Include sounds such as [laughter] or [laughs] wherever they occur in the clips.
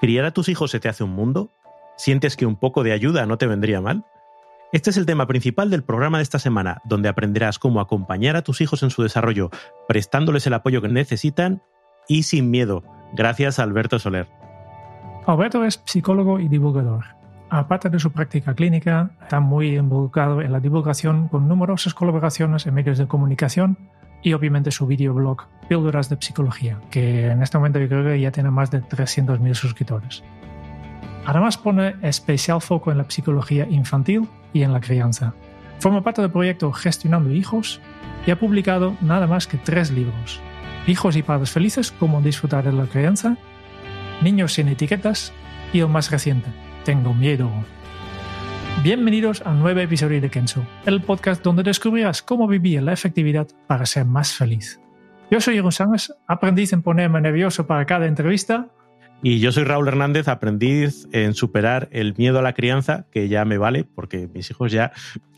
¿Criar a tus hijos se te hace un mundo? ¿Sientes que un poco de ayuda no te vendría mal? Este es el tema principal del programa de esta semana, donde aprenderás cómo acompañar a tus hijos en su desarrollo, prestándoles el apoyo que necesitan y sin miedo. Gracias a Alberto Soler. Alberto es psicólogo y divulgador. Aparte de su práctica clínica, está muy involucrado en la divulgación con numerosas colaboraciones en medios de comunicación y obviamente su videoblog Píldoras de Psicología, que en este momento yo creo que ya tiene más de 300.000 suscriptores. Además pone especial foco en la psicología infantil y en la crianza. Forma parte del proyecto Gestionando Hijos y ha publicado nada más que tres libros. Hijos y padres felices, cómo disfrutar de la crianza, Niños sin etiquetas y el más reciente, Tengo miedo. Bienvenidos a un nuevo episodio de Kenzo, el podcast donde descubrirás cómo vivir la efectividad para ser más feliz. Yo soy Jeroen Sánchez, aprendiz en ponerme nervioso para cada entrevista. Y yo soy Raúl Hernández, aprendiz en superar el miedo a la crianza, que ya me vale, porque mis hijos ya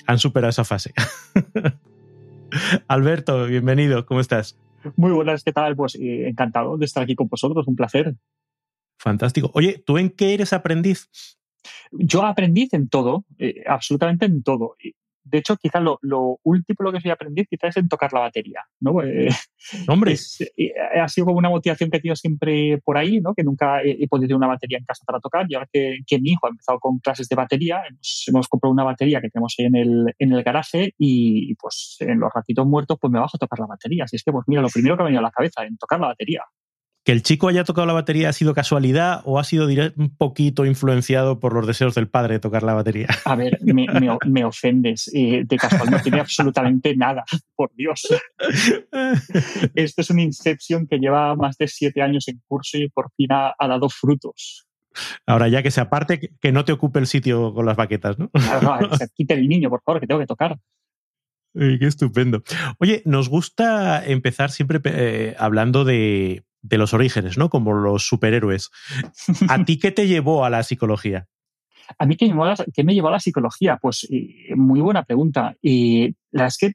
han superado esa fase. [laughs] Alberto, bienvenido, ¿cómo estás? Muy buenas, ¿qué tal? Pues eh, encantado de estar aquí con vosotros, un placer. Fantástico. Oye, ¿tú en qué eres aprendiz? Yo aprendiz en todo, eh, absolutamente en todo. De hecho, quizás lo, lo, último lo que soy aprendiz quizás es en tocar la batería, ¿no? [laughs] Eh, Hombre. es, eh, ha sido como una motivación que he tenido siempre por ahí, ¿no? Que nunca he, he podido tener una batería en casa para tocar y ahora que, que, mi hijo ha empezado con clases de batería, hemos, hemos comprado una batería que tenemos ahí en el, en el garaje y pues en los ratitos muertos pues me bajo a tocar la batería. Así es que pues mira, lo primero que me ha venido a la cabeza en tocar la batería. ¿Que el chico haya tocado la batería ha sido casualidad o ha sido un poquito influenciado por los deseos del padre de tocar la batería? [laughs] A ver, me, me, me ofendes. Eh, de casual no tiene absolutamente nada, por Dios. Esto es un Inception que lleva más de siete años en curso y por fin ha, ha dado frutos. Ahora ya que se aparte, que no te ocupe el sitio con las baquetas, ¿no? Claro, no, se [laughs] quite el niño, por favor, que tengo que tocar. Qué estupendo. Oye, nos gusta empezar siempre eh, hablando de, de los orígenes, ¿no? Como los superhéroes. ¿A [laughs] ti qué te llevó a la psicología? A mí, ¿qué me llevó a la, qué me llevó a la psicología? Pues eh, muy buena pregunta. Y la es que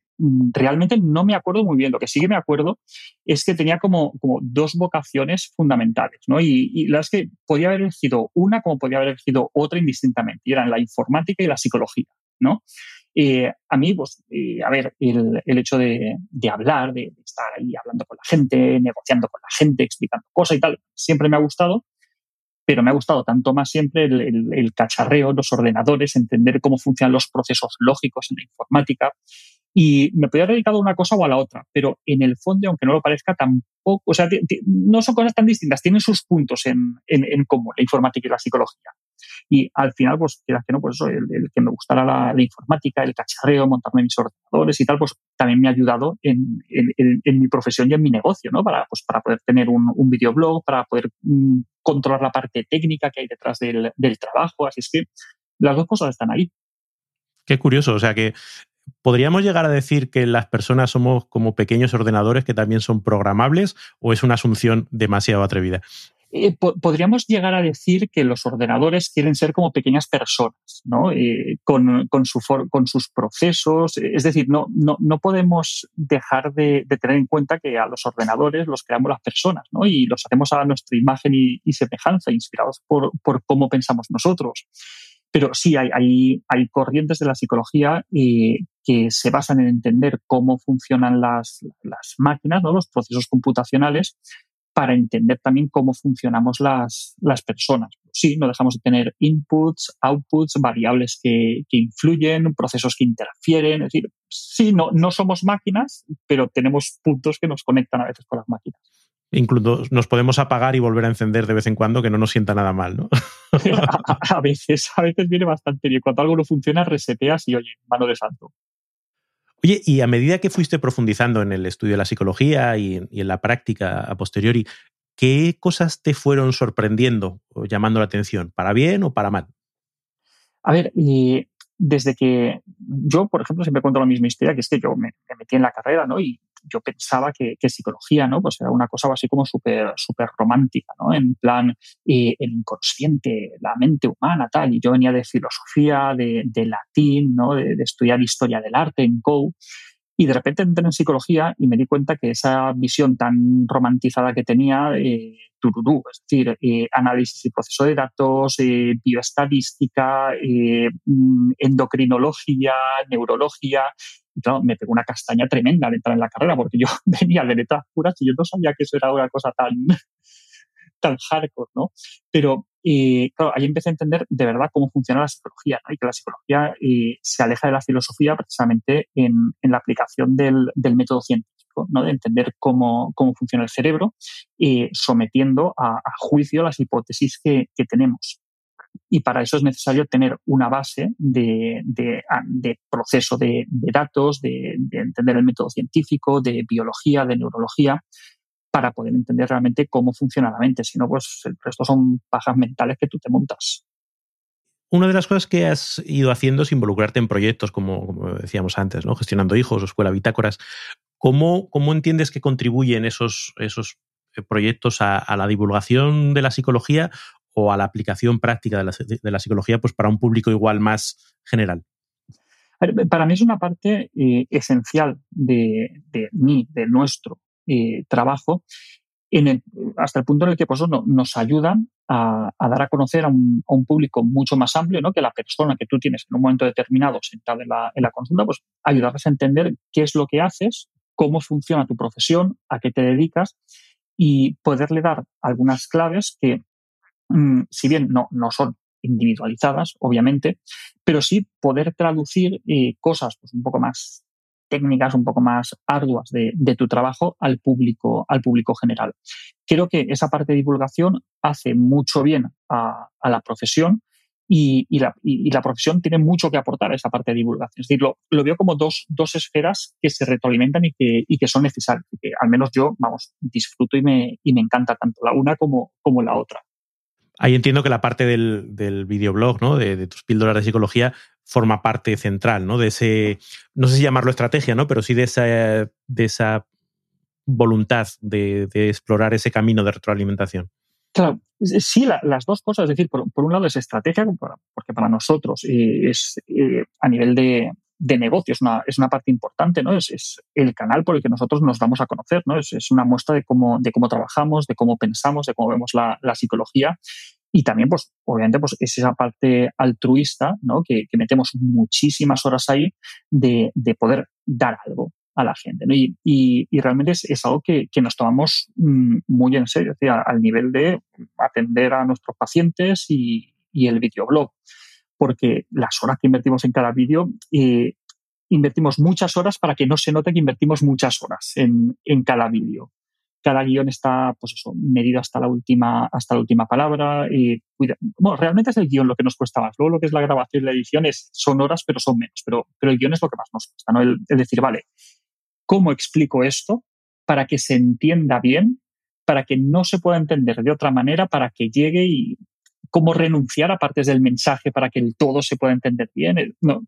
realmente no me acuerdo muy bien. Lo que sí que me acuerdo es que tenía como, como dos vocaciones fundamentales, ¿no? Y, y la es que podía haber elegido una como podía haber elegido otra indistintamente. Y eran la informática y la psicología, ¿no? Eh, a mí, pues, eh, a ver, el, el hecho de, de hablar, de, de, estar ahí hablando con la gente, negociando con la gente, explicando cosas y tal, siempre me ha gustado, pero me ha gustado tanto más siempre el, el, el cacharreo, los ordenadores, entender cómo funcionan los procesos lógicos en la informática. Y me podría haber dedicado a una cosa o a la otra, pero en el fondo, aunque no lo parezca, tampoco, o sea, no son cosas tan distintas, tienen sus puntos en, en, en común, la informática y la psicología. Y al final, pues, quieras que no, pues eso, el, que me gustara la, informática, el cacharreo, montarme mis ordenadores y tal, pues también me ha ayudado en, en, en mi profesión y en mi negocio, ¿no? Para, pues, para poder tener un, un videoblog, para poder mm, controlar la parte técnica que hay detrás del, del trabajo. Así es que las dos cosas están ahí. Qué curioso, o sea que ¿Podríamos llegar a decir que las personas somos como pequeños ordenadores que también son programables o es una asunción demasiado atrevida? Eh, po podríamos llegar a decir que los ordenadores quieren ser como pequeñas personas, ¿no? Eh, con, con, su con, sus procesos. Es decir, no, no, no podemos dejar de, tener en cuenta que a los ordenadores los creamos las personas, ¿no? Y los hacemos a nuestra imagen y, semejanza, inspirados por, por cómo pensamos nosotros. Pero sí, hay, hay, hay corrientes de la psicología eh, que se basan en entender cómo funcionan las, las máquinas, ¿no? los procesos computacionales, para entender también cómo funcionamos las, las personas. Sí, no dejamos de tener inputs, outputs, variables que, que influyen, procesos que interfieren. Es decir, sí, no, no somos máquinas, pero tenemos puntos que nos conectan a veces con las máquinas. Incluso nos podemos apagar y volver a encender de vez en cuando, que no nos sienta nada mal, ¿no? a, [laughs] a, veces, a veces viene bastante bien. Cuando algo no funciona, reseteas y oye, mano de santo. Oye, y a medida que fuiste profundizando en el estudio de la psicología y, en la práctica a posteriori, ¿qué cosas te fueron sorprendiendo o llamando la atención? ¿Para bien o para mal? A ver, y desde que yo, por ejemplo, siempre cuento la misma historia, que es que yo me, metí en la carrera, ¿no? Y yo pensaba que, psicología, ¿no? Pues era una cosa así como súper súper romántica, ¿no? En plan, eh, el inconsciente, la mente humana, tal. Y yo venía de filosofía, de, latín, ¿no? De, estudiar historia del arte en COU. Y de repente entré en psicología y me di cuenta que esa visión tan romantizada que tenía, eh, tururú, es decir, eh, análisis y proceso de datos, eh, bioestadística, mm, endocrinología, neurología, y claro, me pegó una castaña tremenda al entrar en la carrera, porque yo [laughs] venía de letras puras y yo no sabía que eso era una cosa tan, tan hardcore, ¿no? Pero eh, claro, ahí empecé a entender de verdad cómo funciona la psicología, ¿no? Y que la psicología eh, se aleja de la filosofía precisamente en, la aplicación del, método científico, ¿no? De entender cómo, cómo funciona el cerebro, eh, sometiendo a, juicio las hipótesis que, tenemos y para eso es necesario tener una base de, ah, proceso de datos, de, entender el método científico, de biología, de neurología, para poder entender realmente cómo funciona la mente. Si no, pues el resto son pajas mentales que tú te montas. Una de las cosas que has ido haciendo es involucrarte en proyectos, como, como decíamos antes, ¿no? gestionando hijos o escuela bitácoras. ¿Cómo, cómo entiendes que contribuyen esos, esos eh, proyectos a, a, la divulgación de la psicología o a la aplicación práctica de la, de la psicología pues para un público igual más general? Para mí es una parte eh, esencial de, de, mí, de nuestro eh, trabajo, hasta el punto en el que pues, no, nos ayudan a, dar a conocer a un, público mucho más amplio ¿no? que la persona que tú tienes en un momento determinado sentada en la, en la consulta, pues ayudarles a entender qué es lo que haces, cómo funciona tu profesión, a qué te dedicas y poderle dar algunas claves que Mm, si bien no, no son individualizadas, obviamente, pero sí poder traducir eh, cosas pues, un poco más técnicas, un poco más arduas de, tu trabajo al público, al público general. Creo que esa parte de divulgación hace mucho bien a, la profesión y, la, profesión tiene mucho que aportar a esa parte de divulgación. Es decir, lo, veo como dos, dos, esferas que se retroalimentan y que, que son necesarias. Que al menos yo, vamos, disfruto y me, me encanta tanto la una como, como la otra. Ahí entiendo que la parte del, videoblog, ¿no? De, tus píldoras de psicología, forma parte central, ¿no? De ese, no sé si llamarlo estrategia, ¿no? Pero sí de esa, de esa voluntad de, de explorar ese camino de retroalimentación. Claro, sí, la, las dos cosas. Es decir, por, por, un lado es estrategia, porque para nosotros eh, es eh, a nivel de, de negocio, es una, parte importante, ¿no? Es, el canal por el que nosotros nos damos a conocer, ¿no? Es, una muestra de cómo, de cómo trabajamos, de cómo pensamos, de cómo vemos la psicología. Y también, pues, obviamente, pues, es esa parte altruista, ¿no? Que, metemos muchísimas horas ahí de, de, poder dar algo a la gente, ¿no? Y, y, realmente es, es, algo que, que nos tomamos mm, muy en serio, al nivel de atender a nuestros pacientes y, y el videoblog porque las horas que invertimos en cada vídeo, eh, invertimos muchas horas para que no se note que invertimos muchas horas en, en cada vídeo. Cada guion está, pues eso, medido hasta la última, hasta la última palabra. Y, bueno, realmente es el guion lo que nos cuesta más. Luego lo que es la grabación y la edición es, son horas, pero son menos. Pero, pero el guion es lo que más nos cuesta, ¿no? El, decir, vale, ¿cómo explico esto para que se entienda bien, para que no se pueda entender de otra manera, para que llegue y cómo renunciar a partes del mensaje para que el todo se pueda entender bien. No,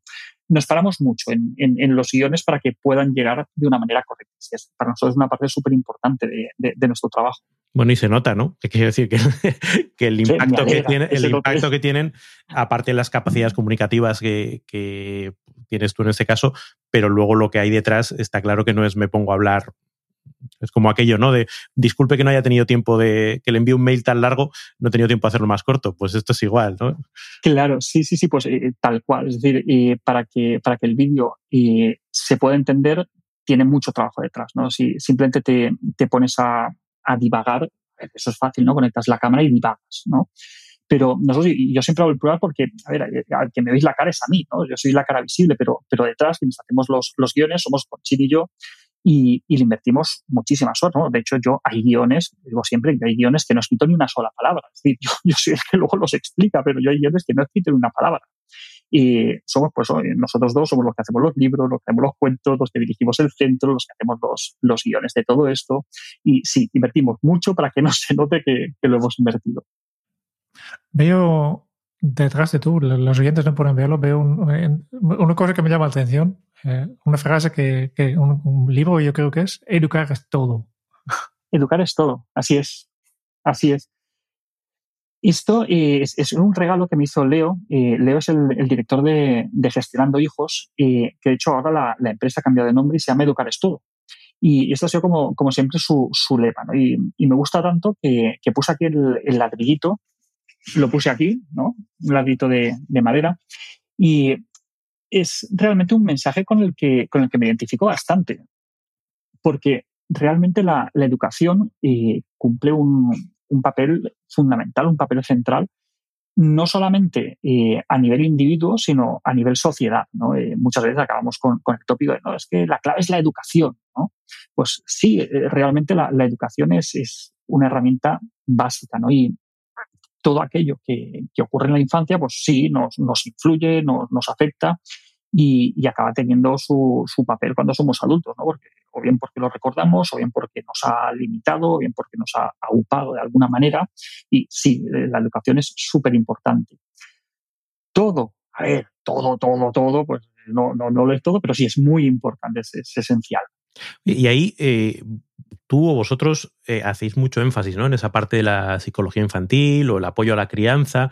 nos paramos mucho en, en, en, los guiones para que puedan llegar de una manera correcta. Para nosotros es una parte súper importante de, de, de, nuestro trabajo. Bueno, y se nota, ¿no? Que quiero decir que, [laughs] que el impacto, sí, que, tiene, el impacto que tienen, aparte de las capacidades comunicativas que, que tienes tú en este caso, pero luego lo que hay detrás está claro que no es me pongo a hablar es como aquello, ¿no? De disculpe que no haya tenido tiempo de que le envíe un mail tan largo, no he tenido tiempo de hacerlo más corto. Pues esto es igual, ¿no? Claro, sí, sí, sí, pues eh, tal cual. Es decir, eh, para, que, para que el vídeo eh, se pueda entender, tiene mucho trabajo detrás, ¿no? Si simplemente te, te pones a, a, divagar, eso es fácil, ¿no? Conectas la cámara y divagas, ¿no? Pero nosotros, yo siempre hago el plural porque, a ver, al que me veis la cara es a mí, ¿no? Yo soy la cara visible, pero, pero detrás, quienes hacemos los, los guiones, somos Conchín y yo, y, le invertimos muchísimas horas. ¿no? De hecho, yo hay guiones, digo siempre que hay guiones que no escrito ni una sola palabra. Es decir, [laughs] yo, yo soy que luego los explica, pero yo hay guiones que no he escrito ni una palabra. Y somos, pues, nosotros dos somos los que hacemos los libros, los que hacemos los cuentos, los que dirigimos el centro, los que hacemos los, guiones de todo esto. Y sí, invertimos mucho para que no se note que, lo hemos invertido. Veo detrás de tú, los oyentes no pueden verlo, veo una cosa que me llama la atención, eh, una frase que, que un, un, libro yo creo que es, educar es todo. [laughs] Educar es todo, así es, así es. Esto es, un regalo que me hizo Leo. Eh, Leo es el, director de, Gestionando Hijos, eh, que de hecho ahora la, empresa ha cambiado de nombre y se llama Educar es todo. Y esto ha sido como, como siempre su, su lema. Y, me gusta tanto que, puse aquí el, ladrillito, lo puse aquí, ¿no? un ladrillito de, madera. Y es realmente un mensaje con el que, con el que me identifico bastante. Porque realmente la, educación eh, cumple un, papel fundamental, un papel central, no solamente eh, a nivel individuo, sino a nivel sociedad. ¿no? Eh, muchas veces acabamos con, el tópico de, no, es que la clave es la educación. ¿no? Pues sí, realmente la, educación es, una herramienta básica. ¿no? Y todo aquello que, ocurre en la infancia, pues sí, nos, influye, nos, afecta y, acaba teniendo su, papel cuando somos adultos, ¿no? Porque, o bien porque lo recordamos, o bien porque nos ha limitado, o bien porque nos ha upado de alguna manera. Y sí, eh, la educación es súper importante. Todo, a ver, todo, todo, todo, pues no, no, no lo es todo, pero sí es muy importante, es, esencial. Y ahí eh, tú o vosotros eh, hacéis mucho énfasis ¿no? en esa parte de la psicología infantil o el apoyo a la crianza.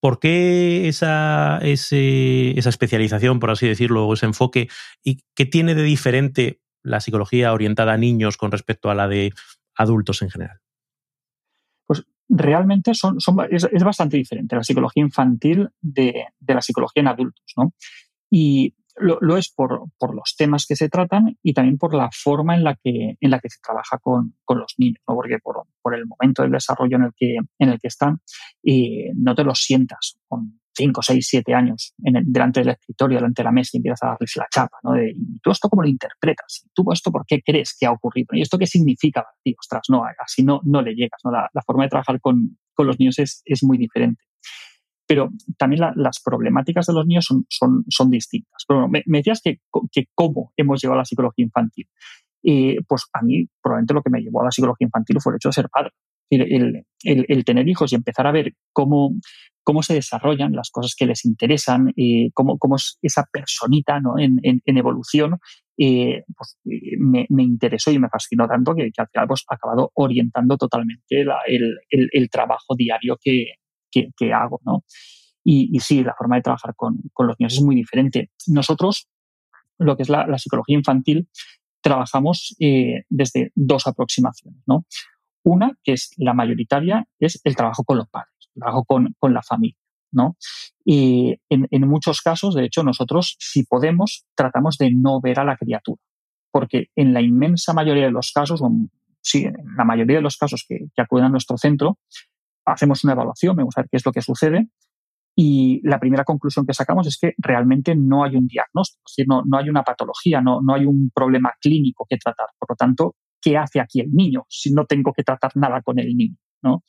¿Por qué esa, esa especialización, por así decirlo, o ese enfoque? ¿Y qué tiene de diferente la psicología orientada a niños con respecto a la de adultos en general? Pues realmente son, es, bastante diferente la psicología infantil de, de, la psicología en adultos. ¿no? Y lo, es por, los temas que se tratan y también por la forma en la que, en la que se trabaja con, los niños, ¿no? porque por, el momento del desarrollo en el que, en el que están, eh, no te los sientas con 5, 6, 7 años en delante del escritorio, delante de la mesa y empiezas a darles la chapa. ¿no? ¿Y tú esto cómo lo interpretas? ¿Tú esto por qué crees que ha ocurrido? ¿Y esto qué significa? Y, ostras, no, así no, no le llegas. ¿no? La, forma de trabajar con, los niños es, es muy diferente pero también las problemáticas de los niños son, son, son distintas. Pero me, decías que, que, cómo hemos llegado a la psicología infantil. pues a mí probablemente lo que me llevó a la psicología infantil fue el hecho de ser padre. El, el, el, tener hijos y empezar a ver cómo, cómo se desarrollan las cosas que les interesan, eh, cómo, cómo, es esa personita ¿no? en, en, en, evolución, eh, pues, me, me, interesó y me fascinó tanto que, que al final pues, ha acabado orientando totalmente la, el, el, trabajo diario que, que, hago, ¿no? Y, sí, la forma de trabajar con, los niños es muy diferente. Nosotros, lo que es la, psicología infantil, trabajamos eh, desde dos aproximaciones, ¿no? Una, que es la mayoritaria, es el trabajo con los padres, el trabajo con, la familia, ¿no? Y en, muchos casos, de hecho, nosotros, si podemos, tratamos de no ver a la criatura, porque en la inmensa mayoría de los casos, sí, en la mayoría de los casos que, que acuden a nuestro centro, hacemos una evaluación, vamos a ver qué es lo que sucede. Y la primera conclusión que sacamos es que realmente no hay un diagnóstico, es decir, no, no hay una patología, no, no hay un problema clínico que tratar. Por lo tanto, ¿qué hace aquí el niño si no tengo que tratar nada con el niño? ¿no?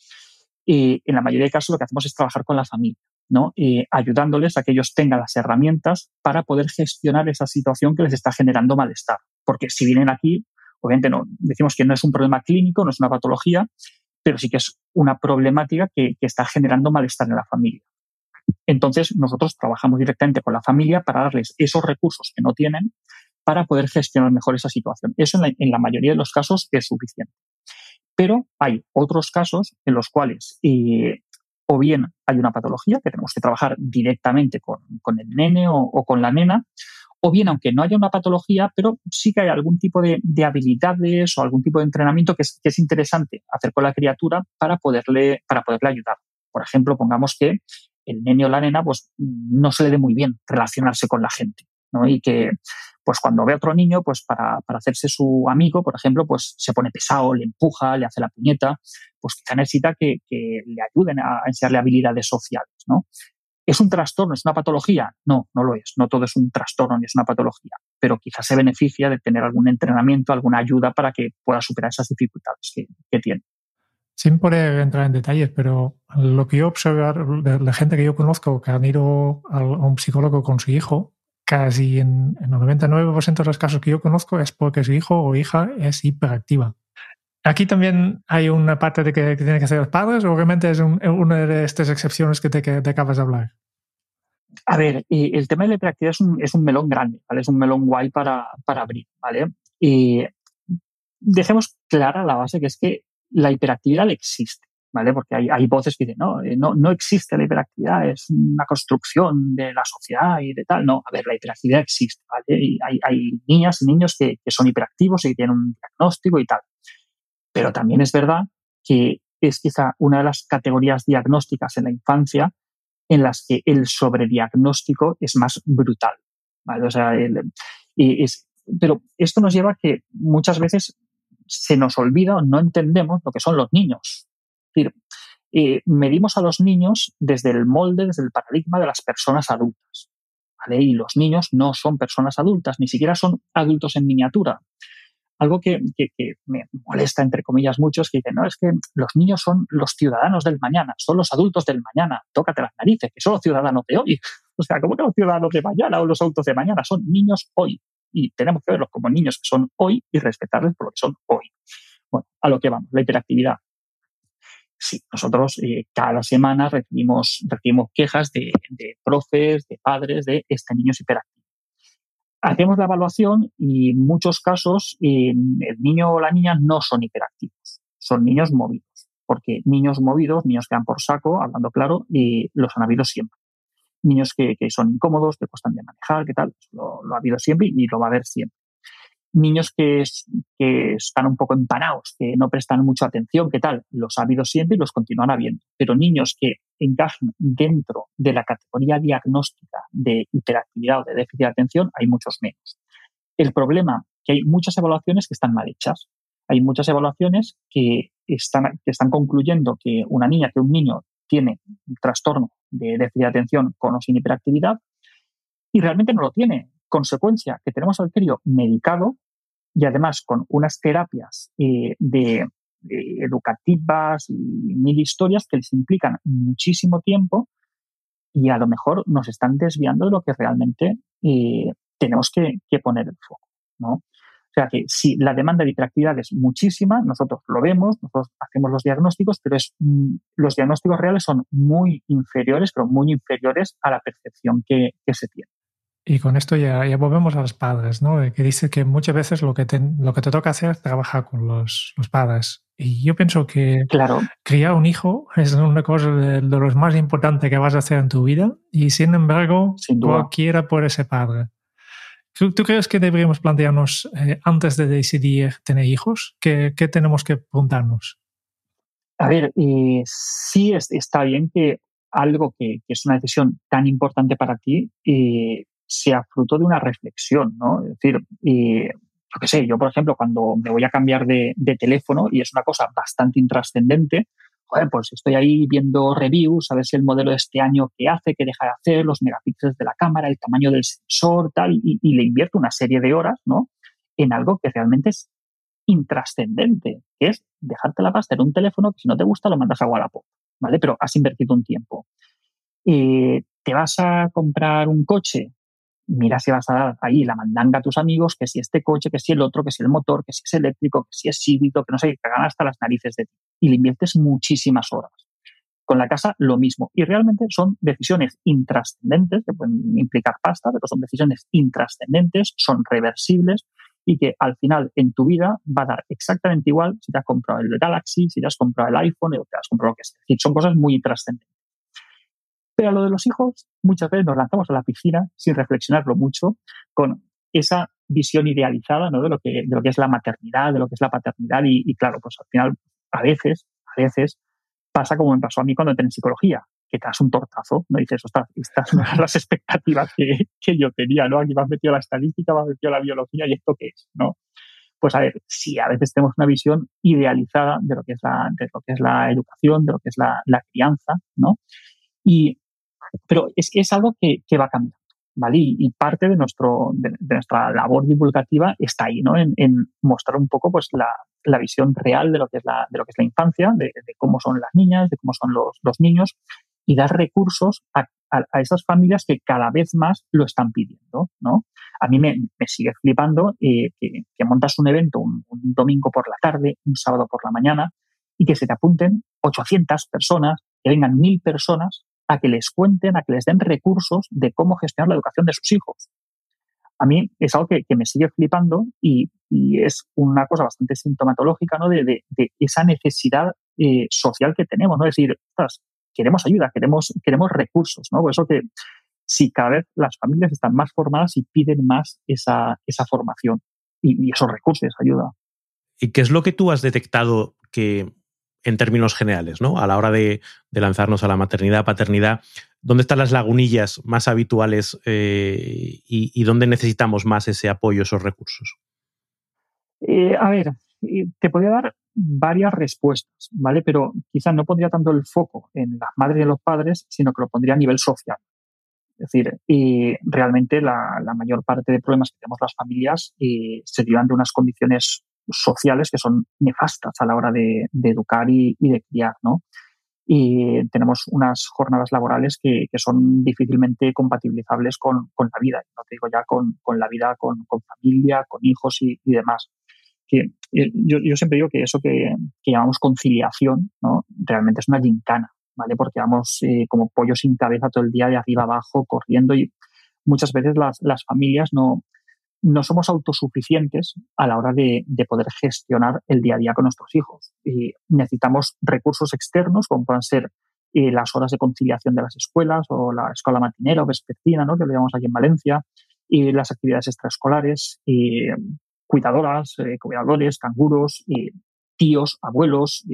en la mayoría de casos lo que hacemos es trabajar con la familia, ¿no? ayudándoles a que ellos tengan las herramientas para poder gestionar esa situación que les está generando malestar. Porque si vienen aquí, obviamente no, decimos que no es un problema clínico, no es una patología, pero sí que es una problemática que, está generando malestar en la familia. Entonces, nosotros trabajamos directamente con la familia para darles esos recursos que no tienen para poder gestionar mejor esa situación. Eso en la, mayoría de los casos es suficiente. Pero hay otros casos en los cuales eh, o bien hay una patología que tenemos que trabajar directamente con, el nene o, con la nena, o bien aunque no haya una patología, pero sí que hay algún tipo de, habilidades o algún tipo de entrenamiento que es, interesante hacer con la criatura para poderle, para poderle ayudar. Por ejemplo, pongamos que el niño o la nena pues, no se le dé muy bien relacionarse con la gente. ¿no? Y que pues cuando ve a otro niño, pues para, hacerse su amigo, por ejemplo, pues se pone pesado, le empuja, le hace la puñeta, pues quizá necesita que, le ayuden a enseñarle habilidades sociales, ¿no? ¿Es un trastorno? ¿Es una patología? No, no lo es. No todo es un trastorno ni es una patología, pero quizás se beneficia de tener algún entrenamiento, alguna ayuda para que pueda superar esas dificultades que, tiene. Sin poder entrar en detalles, pero lo que yo observo de la gente que yo conozco que han ido a un psicólogo con su hijo, casi en, el 99% de los casos que yo conozco es porque su hijo o hija es hiperactiva. Aquí también hay una parte de que, tiene que ser los padres, o realmente es una de estas excepciones que te, que acabas de hablar. A ver, el tema de la hiperactividad es un, es un melón grande, ¿vale? Es un melón guay para, para abrir, ¿vale? Y dejemos clara la base que es que la hiperactividad existe, ¿vale? Porque hay, hay voces que dicen, no, eh, no, no existe la hiperactividad, es una construcción de la sociedad y de tal. No, a ver, la hiperactividad existe, ¿vale? Hay, hay niñas y niños que, que son hiperactivos y que tienen un diagnóstico y tal. Pero también es verdad que es quizá una de las categorías diagnósticas en la infancia en las que el sobrediagnóstico es más brutal. O sea, es, pero esto nos lleva a que muchas veces se nos olvida o no entendemos lo que son los niños. Es decir, eh, medimos a los niños desde el molde, desde el paradigma de las personas adultas. Y los niños no son personas adultas, ni siquiera son adultos en miniatura algo que, me molesta, entre comillas, muchos que dicen, no, es que los niños son los ciudadanos del mañana, son los adultos del mañana, tócate las narices, que son los ciudadanos de hoy. [laughs] O sea, ¿cómo que los ciudadanos de mañana o los adultos de mañana? Son niños hoy. Y tenemos que verlos como niños que son hoy y respetarles por lo que son hoy. Bueno, a lo que vamos, la hiperactividad. Sí, nosotros eh, cada semana recibimos, recibimos quejas de, de profes, de padres, de este niño es hiperactivo hacemos la evaluación y en muchos casos el niño o la niña no son hiperactivos, son niños movidos, porque niños movidos, niños que dan por saco, hablando claro, y los han habido siempre. Niños que, son incómodos, que cuestan de manejar, que tal, lo, ha habido siempre y lo va a haber siempre niños que, que, están un poco empanados, que no prestan mucha atención, ¿qué tal? Los ha habido siempre y los continúan habiendo. Pero niños que encajan dentro de la categoría diagnóstica de hiperactividad o de déficit de atención, hay muchos menos. El problema que hay muchas evaluaciones que están mal hechas. Hay muchas evaluaciones que están, que concluyendo que una niña, que un niño tiene un trastorno de déficit de atención con o sin hiperactividad y realmente no lo tiene consecuencia que tenemos al crío medicado y además con unas terapias eh, de, educativas y mil historias que les implican muchísimo tiempo y a lo mejor nos están desviando de lo que realmente eh, tenemos que, poner el foco. ¿no? O sea que si la demanda de hiperactividad es muchísima, nosotros lo vemos, nosotros hacemos los diagnósticos, pero es, mm, los diagnósticos reales son muy inferiores, pero muy inferiores a la percepción que se tiene. Y con esto ya, volvemos a los padres, ¿no? Que dice que muchas veces lo que te, lo que te toca hacer es trabajar con los padres. Y yo pienso que claro. criar un hijo es una cosa de, de los más importantes que vas a hacer en tu vida. Y sin embargo, cualquiera puede ser padre. ¿Tú, crees que deberíamos plantearnos eh, antes de decidir tener hijos? ¿Qué, qué tenemos que preguntarnos? A ver, eh, sí está bien que algo que, que, es una decisión tan importante para ti eh, sea fruto de una reflexión, ¿no? Es decir, yo qué sé, yo por ejemplo cuando me voy a cambiar de, teléfono y es una cosa bastante intrascendente, joder, pues estoy ahí viendo reviews, a ver si el modelo de este año qué hace, qué deja de hacer, los megapíxeles de la cámara, el tamaño del sensor, tal, y, le invierto una serie de horas, ¿no? En algo que realmente es intrascendente, que es dejarte la pasta en un teléfono que si no te gusta lo mandas a Wallapop, ¿vale? Pero has invertido un tiempo. Eh, ¿Te vas a comprar un coche? Mira si vas a dar ahí la mandanga a tus amigos, que si este coche, que si el otro, que si el motor, que si es eléctrico, que si es híbrido, que no sé, que hagan hasta las narices de ti. Y le inviertes muchísimas horas. Con la casa lo mismo. Y realmente son decisiones intrascendentes, que pueden implicar pasta, pero son decisiones intrascendentes, son reversibles y que al final en tu vida va a dar exactamente igual si te has comprado el Galaxy, si te has comprado el iPhone o te has comprado lo que sea. Es decir, son cosas muy intrascendentes. Pero lo de los hijos, muchas veces nos lanzamos a la piscina sin reflexionarlo mucho, con esa visión idealizada ¿no? de, lo que, de lo que es la maternidad, de lo que es la paternidad. Y, claro, pues al final, a veces, a veces, pasa como me pasó a mí cuando entré en psicología, que te das un tortazo, no dices, ostras, estas son las expectativas que, que, yo tenía, ¿no? Aquí me has metido la estadística, me has metido la biología y esto qué es, ¿no? Pues a ver, sí, a veces tenemos una visión idealizada de lo que es la, de lo que es la educación, de lo que es la, la crianza, ¿no? Y pero es, es algo que, que va cambiando. ¿vale? Y, parte de, nuestro, de, nuestra labor divulgativa está ahí, ¿no? En, mostrar un poco pues, la, la visión real de lo que es la, de lo que es la infancia, de, cómo son las niñas, de cómo son los, los niños, y dar recursos a, a, esas familias que cada vez más lo están pidiendo. ¿no? A mí me, me sigue flipando eh, que, que, montas un evento un, un, domingo por la tarde, un sábado por la mañana, y que se te apunten 800 personas, que vengan 1.000 personas a que les cuenten, a que les den recursos de cómo gestionar la educación de sus hijos. A mí es algo que, me sigue flipando y, es una cosa bastante sintomatológica ¿no? de, esa necesidad eh, social que tenemos. ¿no? Es decir, queremos ayuda, queremos, queremos recursos. ¿no? Por eso que si cada vez las familias están más formadas y piden más esa, esa formación y, y esos recursos, esa ayuda. ¿Y qué es lo que tú has detectado que en términos generales, ¿no? A la hora de, lanzarnos a la maternidad, paternidad, ¿dónde están las lagunillas más habituales eh, y, dónde necesitamos más ese apoyo, esos recursos? Eh, a ver, te podría dar varias respuestas, ¿vale? Pero quizás no pondría tanto el foco en las madres y en los padres, sino que lo pondría a nivel social. Es decir, y realmente la, mayor parte de problemas que tenemos las familias eh, se derivan de unas condiciones sociales que son nefastas a la hora de, educar y, de criar, ¿no? Y tenemos unas jornadas laborales que, son difícilmente compatibilizables con, la vida, no te digo ya con, la vida con, familia, con hijos y, demás. Que, eh, yo, siempre digo que eso que, llamamos conciliación, ¿no? Realmente es una gincana, ¿vale? Porque vamos eh, como pollo sin cabeza todo el día de arriba abajo, corriendo y muchas veces las, las familias no, no somos autosuficientes a la hora de, poder gestionar el día a día con nuestros hijos. Y necesitamos recursos externos, como puedan ser eh, las horas de conciliación de las escuelas o la escuela matinera o vespertina, ¿no? que lo llamamos aquí en Valencia, y las actividades extraescolares, y cuidadoras, eh, cuidadores, canguros, y tíos, abuelos.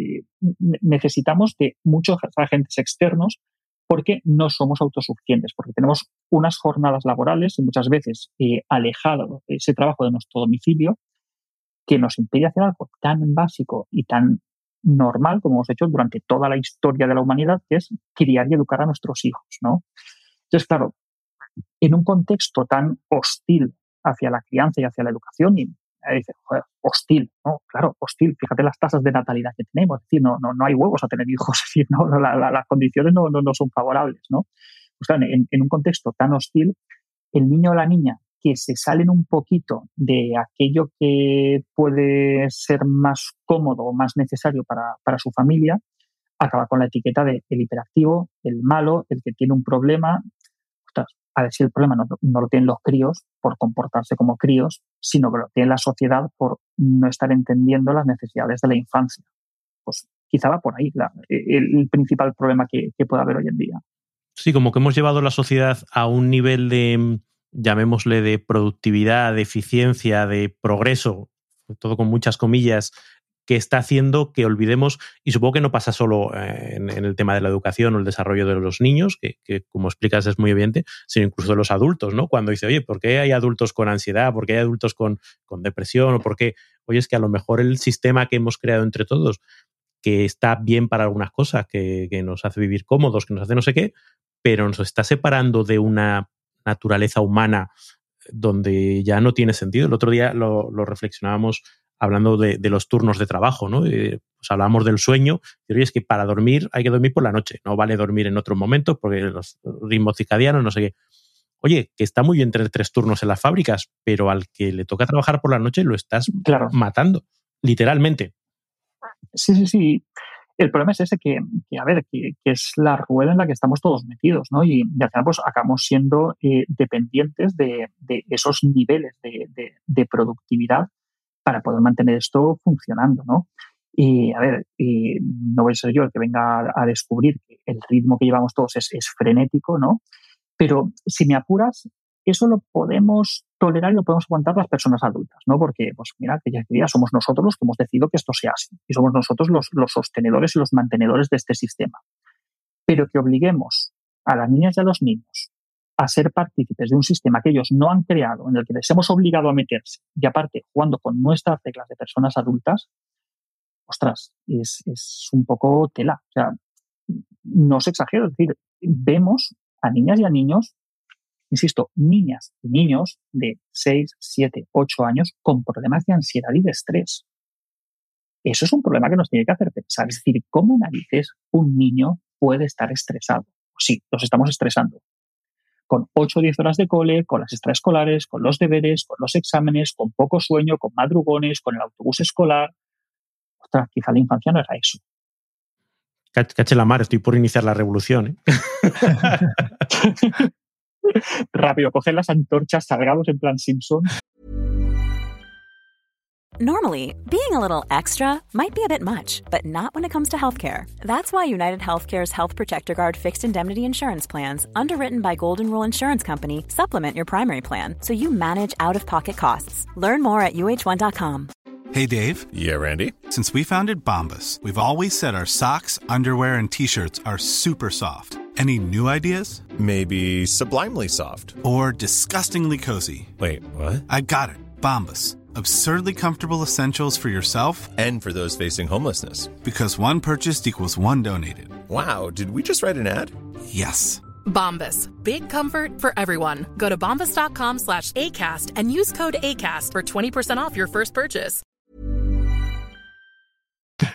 necesitamos de muchos agentes externos porque no somos autosuficientes, porque tenemos unas jornadas laborales y muchas veces eh, alejado ese trabajo de nuestro domicilio que nos impide hacer algo tan básico y tan normal como hemos hecho durante toda la historia de la humanidad, que es criar y educar a nuestros hijos, ¿no? Entonces, claro, en un contexto tan hostil hacia la crianza y hacia la educación, y dice, joder, hostil, ¿no? Claro, hostil. Fíjate las tasas de natalidad que tenemos. Es decir, no, no, no hay huevos a tener hijos. [laughs] Es decir, no, las condiciones no, no, son favorables, ¿no? Pues claro, en, en, un contexto tan hostil, el niño o la niña que se salen un poquito de aquello que puede ser más cómodo o más necesario para, para su familia, acaba con la etiqueta de el hiperactivo, el malo, el que tiene un problema. Ostras, a si el problema no, lo tienen los críos por comportarse como críos, sino que lo tiene la sociedad por no estar entendiendo las necesidades de la infancia. Pues quizá va por ahí el, principal problema que, que puede haber hoy en día. Sí, como que hemos llevado la sociedad a un nivel de, llamémosle, de productividad, de eficiencia, de progreso, todo con muchas comillas, que está haciendo que olvidemos, y supongo que no pasa solo eh, en, el tema de la educación o el desarrollo de los niños, que, como explicas es muy evidente, sino incluso de los adultos, ¿no? Cuando dice, oye, ¿por qué hay adultos con ansiedad? ¿Por qué hay adultos con, con depresión? ¿O por qué? Oye, es que a lo mejor el sistema que hemos creado entre todos, que está bien para algunas cosas, que, que nos hace vivir cómodos, que nos hace no sé qué, pero nos está separando de una naturaleza humana donde ya no tiene sentido. El otro día lo reflexionábamos hablando de, los turnos de trabajo, ¿no? pues hablábamos del sueño, pero es que para dormir hay que dormir por la noche, no vale dormir en otros momentos porque los ritmos circadianos, no sé qué. Oye, que está muy bien tener tres turnos en las fábricas, pero al que le toca trabajar por la noche lo estás matando, literalmente. Sí, sí, sí. El problema es ese que, a ver, que, es la rueda en la que estamos todos metidos, ¿no? Y, al final pues acabamos siendo eh, dependientes de, esos niveles de productividad para poder mantener esto funcionando, ¿no? Y a ver, no voy a ser yo el que venga a, descubrir que el ritmo que llevamos todos es, frenético, ¿no? Pero si me apuras, eso lo podemos tolerar y lo podemos aguantar las personas adultas, ¿no? Porque, pues mira, que ya somos nosotros los que hemos decidido que esto sea así y somos nosotros los, los sostenedores y los mantenedores de este sistema. Pero que obliguemos a las niñas y a los niños a ser partícipes de un sistema que ellos no han creado, en el que les hemos obligado a meterse, y aparte jugando con nuestras reglas de personas adultas, ostras, es, un poco tela. O sea, no se exagero, es decir, vemos a niñas y a niños, insisto, niñas y niños de 6, 7, 8 años con problemas de ansiedad y de estrés. Eso es un problema que nos tiene que hacer pensar. Es decir, ¿cómo narices un niño puede estar estresado? Sí, los estamos estresando. Con 8 o 10 horas de cole, con las extraescolares, con los deberes, con los exámenes, con poco sueño, con madrugones, con el autobús escolar. Ostras, quizá la infancia no era eso. Cache la mar, estoy por iniciar la revolución. ¿eh? [laughs] Rápido, coger las antorchas, salgamos en plan Simpson. Normally, being a little extra might be a bit much, but not when it comes to healthcare. That's why United Healthcare's Health Protector Guard fixed indemnity insurance plans, underwritten by Golden Rule Insurance Company, supplement your primary plan so you manage out of pocket costs. Learn more at uh1.com. Hey, Dave. Yeah, Randy. Since we founded Bombus, we've always said our socks, underwear, and t shirts are super soft. Any new ideas? Maybe sublimely soft. Or disgustingly cozy. Wait, what? I got it. Bombus absurdly comfortable essentials for yourself and for those facing homelessness. Because one purchased equals one donated. Wow, did we just write an ad? Yes. Bombas. Big comfort for everyone. Go to bombas.com slash ACAST and use code ACAST for 20% off your first purchase.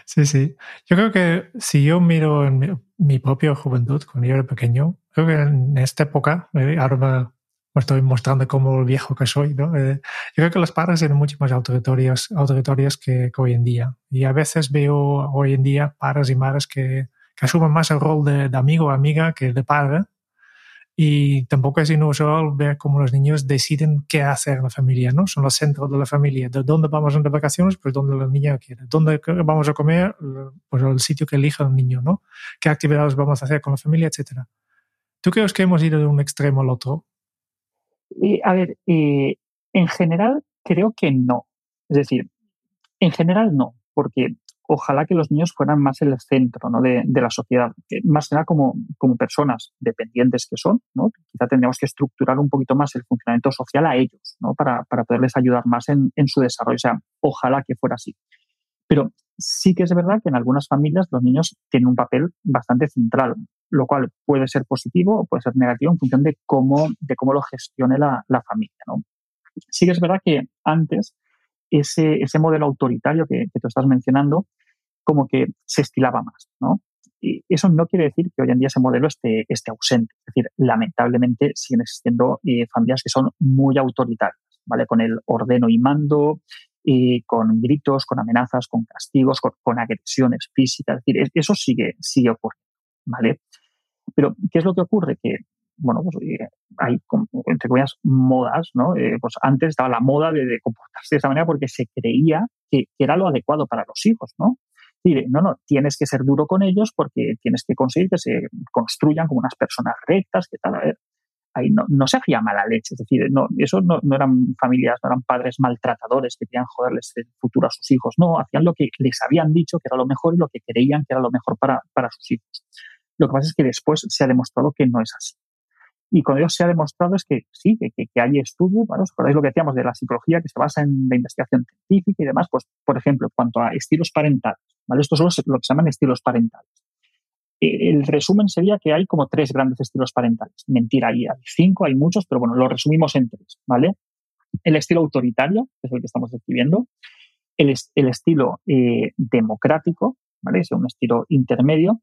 Sí, sí. Yo creo que si yo miro en mi, mi propia juventud, cuando yo era pequeño, creo que en esta época, eh, ahora me estoy mostrando como viejo que soy, ¿no? Eh, yo creo que los padres eran mucho más autoritorios, autoritorios que, hoy en día. Y a veces veo hoy en día padres y madres que, que asumen más el rol de, amigo o amiga que de padre. Y tampoco es inusual ver cómo los niños deciden qué hacer en la familia, ¿no? Son los centros de la familia. ¿De dónde vamos de vacaciones? Pues donde la niña quiere. ¿Dónde vamos a comer? Pues el sitio que elija el niño, ¿no? ¿Qué actividades vamos a hacer con la familia, etcétera? ¿Tú crees que hemos ido de un extremo al otro? A ver, eh, en general creo que no. Es decir, en general no, porque ojalá que los niños fueran más el centro ¿no? de, la sociedad, más que nada como, como personas dependientes que son, ¿no? quizá tendríamos que estructurar un poquito más el funcionamiento social a ellos, ¿no? para, para poderles ayudar más en, en, su desarrollo. O sea, ojalá que fuera así. Pero sí que es verdad que en algunas familias los niños tienen un papel bastante central lo cual puede ser positivo o puede ser negativo en función de cómo, de cómo lo gestione la, familia. ¿no? Sí que es verdad que antes ese, ese modelo autoritario que, que tú estás mencionando, como que se estilaba más, ¿no? Y eso no quiere decir que hoy en día ese modelo esté, esté ausente. Es decir, lamentablemente siguen existiendo eh, familias que son muy autoritarias, ¿vale? Con el ordeno y mando, y con gritos, con amenazas, con castigos, con, con agresiones físicas. Decir, eso sigue, sigue ocurriendo, ¿vale? Pero, ¿qué es lo que ocurre? Que, bueno, pues eh, hay, entre comillas, modas, ¿no? Eh, pues antes estaba la moda de, comportarse de esa manera porque se creía que, era lo adecuado para los hijos, ¿no? Decir, no, no, tienes que ser duro con ellos porque tienes que conseguir que se construyan como unas personas rectas, que tal, a ver, ahí no, no, se hacía mala leche. Es decir, no, eso no, no, eran familias, no eran padres maltratadores que querían joderles el futuro a sus hijos. No, hacían lo que les habían dicho que era lo mejor y lo que creían que era lo mejor para, para sus hijos. Lo que pasa es que después se ha demostrado que no es así. Y con ello se ha demostrado es que sí, que, que, hay estudios, ¿vale? ¿Os acordáis lo que decíamos de la psicología que se basa en la investigación científica y demás? Pues, por ejemplo, en cuanto a estilos parentales, ¿vale? Estos son lo que se llaman estilos parentales. El resumen sería que hay como tres grandes estilos parentales. Mentira, hay, cinco, hay muchos, pero bueno, lo resumimos en tres, ¿vale? El estilo autoritario, que es el que estamos describiendo, el, el estilo eh, democrático, ¿vale? Es un estilo intermedio,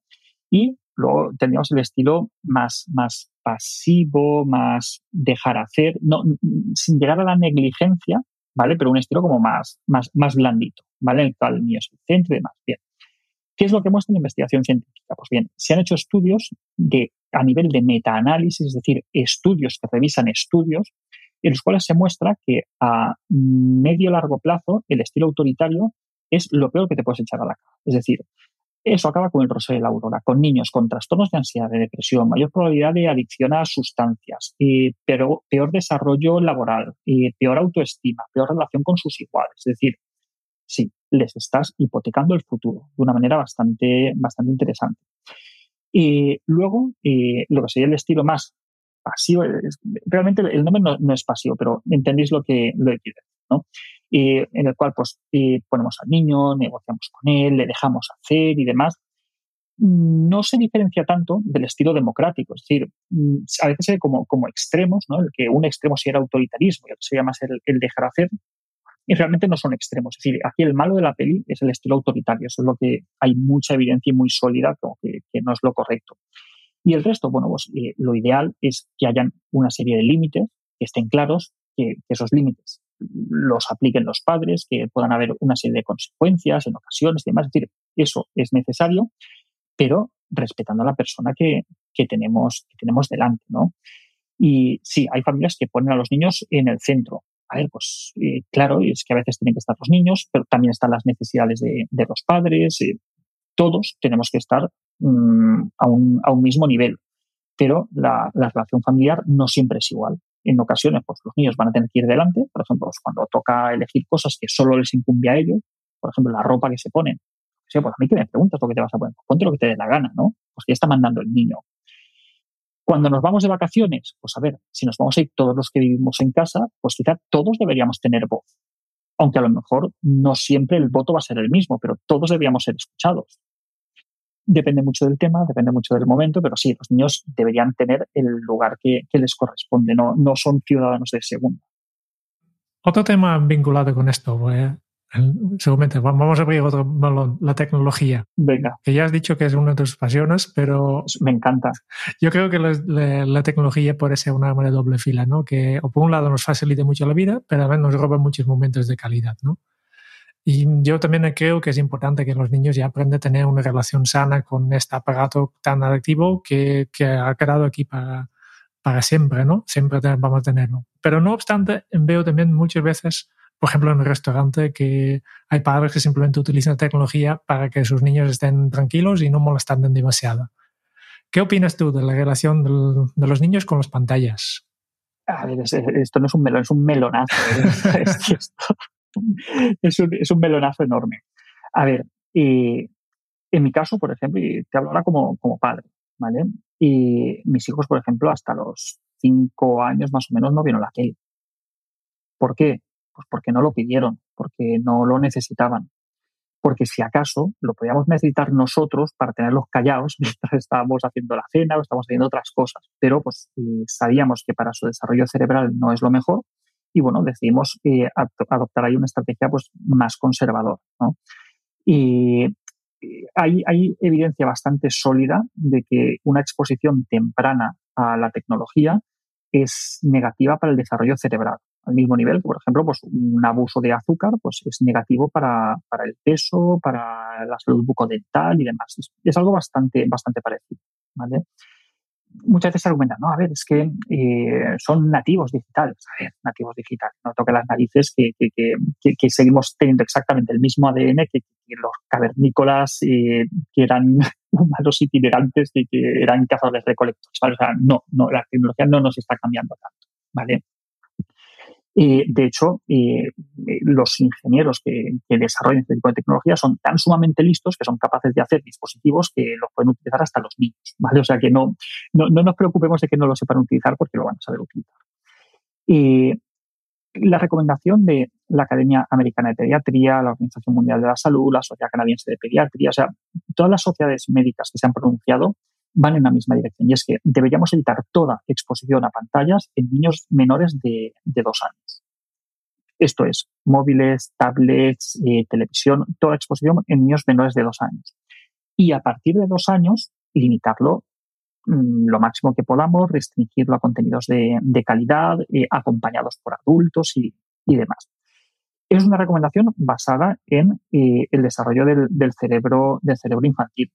y Luego tendríamos el estilo más, más pasivo, más dejar hacer, no, sin llegar a la negligencia, ¿vale? Pero un estilo como más, más, más blandito, ¿vale? El cual el es el centro y demás. Bien. ¿Qué es lo que muestra la investigación científica? Pues bien, se han hecho estudios de, a nivel de metaanálisis, es decir, estudios que revisan estudios, en los cuales se muestra que a medio largo plazo el estilo autoritario es lo peor que te puedes echar a la cara. Es decir, eso acaba con el rostro de la aurora, con niños con trastornos de ansiedad, de depresión, mayor probabilidad de adicción a sustancias, pero peor desarrollo laboral, peor autoestima, peor relación con sus iguales. Es decir, sí, les estás hipotecando el futuro de una manera bastante, bastante interesante. Y luego, lo que sería el estilo más pasivo, realmente el nombre no, es pasivo, pero entendéis lo que, lo que ¿no? en el cual pues ponemos al niño, negociamos con él, le dejamos hacer y demás, no se diferencia tanto del estilo democrático. Es decir, a veces como, como extremos, ¿no? El que un extremo sería el autoritarismo y otro sería más el, dejar hacer. y realmente no son extremos. Es decir, aquí el malo de la peli es el estilo autoritario. Eso es lo que hay mucha evidencia y muy sólida que, no es lo correcto. Y el resto, bueno, pues eh, lo ideal es que hayan una serie de límites que estén claros, que, esos límites los apliquen los padres, que puedan haber una serie de consecuencias en ocasiones y demás. Es decir, eso es necesario, pero respetando a la persona que, que, tenemos, que tenemos delante, ¿no? Y sí, hay familias que ponen a los niños en el centro. A ver, pues eh, claro, es que a veces tienen que estar los niños, pero también están las necesidades de, los padres. Eh, todos tenemos que estar mm, a, un, a, un, mismo nivel, pero la, la, relación familiar no siempre es igual. En ocasiones, pues los niños van a tener que ir delante, por ejemplo, pues, cuando toca elegir cosas que solo les incumbe a ellos, por ejemplo, la ropa que se ponen. O sea, pues a mí que me preguntas lo que te vas a poner, ponte lo que te dé la gana, ¿no? Pues ya está mandando el niño. Cuando nos vamos de vacaciones, pues a ver, si nos vamos a ir todos los que vivimos en casa, pues quizá todos deberíamos tener voz. Aunque a lo mejor no siempre el voto va a ser el mismo, pero todos deberíamos ser escuchados. Depende mucho del tema, depende mucho del momento, pero sí, los niños deberían tener el lugar que, les corresponde, no, no son ciudadanos de segunda. Otro tema vinculado con esto, pues, seguramente vamos a abrir otro la tecnología. Venga. Que ya has dicho que es una de tus pasiones, pero... Me encanta. Yo creo que la, tecnología puede ser una arma de doble fila, ¿no? Que o por un lado nos facilite mucho la vida, pero además nos roba muchos momentos de calidad, ¿no? Y yo también creo que es importante que los niños ya aprendan a tener una relación sana con este aparato tan adictivo que, que ha quedado aquí para, para siempre, ¿no? Siempre vamos a tenerlo. Pero no obstante, veo también muchas veces por ejemplo, en un restaurante que hay padres que simplemente utilizan tecnología para que sus niños estén tranquilos y no molestan demasiado. ¿Qué opinas tú de la relación de los niños con las pantallas? A ver, esto no es un melón, es un melonazo. ¿eh? [laughs] [laughs] es, un, melonazo enorme. A ver, en mi caso, por ejemplo, y te hablo ahora como, como padre, ¿vale? Y mis hijos, por ejemplo, hasta los cinco años más o menos no vieron la tele. ¿Por qué? Pues porque no lo pidieron, porque no lo necesitaban. Porque si acaso lo podíamos necesitar nosotros para tenerlos callados [laughs] mientras estábamos haciendo la cena o estábamos haciendo otras cosas. Pero pues eh, sabíamos que para su desarrollo cerebral no es lo mejor y bueno, decidimos eh, adoptar ahí una estrategia pues más conservadora. Y eh, hay, hay evidencia bastante sólida de que una exposición temprana a la tecnología es negativa para el desarrollo cerebral al mismo nivel que, por ejemplo, pues un abuso de azúcar pues es negativo para, para el peso, para la salud bucodental y demás. Es, algo bastante, bastante parecido. ¿vale? Muchas veces argumentan, no, a ver, es que eh, son nativos digitales. A ver, nativos digitales, no toque las narices que, que, que, seguimos teniendo exactamente el mismo ADN que, los cavernícolas eh, que eran [laughs] humanos itinerantes y que eran cazadores recolectores. O sea, no, no, la tecnología no nos está cambiando tanto. ¿vale? De hecho, eh, los ingenieros que, desarrollan este tipo de tecnología son tan sumamente listos que son capaces de hacer dispositivos que los pueden utilizar hasta los niños, ¿vale? O sea que no, no, nos preocupemos de que no lo sepan utilizar porque lo van a saber utilizar. la recomendación de la Academia Americana de Pediatría, la Organización Mundial de la Salud, la Sociedad Canadiense de Pediatría, o sea, todas las sociedades médicas que se han pronunciado van en la misma dirección y es que deberíamos evitar toda exposición a pantallas en niños menores de, dos años. Esto es, móviles, tablets, eh, televisión, toda exposición en niños menores de dos años. Y a partir de dos años, limitarlo mm, lo máximo que podamos, restringirlo a contenidos de, calidad, eh, acompañados por adultos y, demás. Es una recomendación basada en eh, el desarrollo del, del, cerebro, del cerebro infantil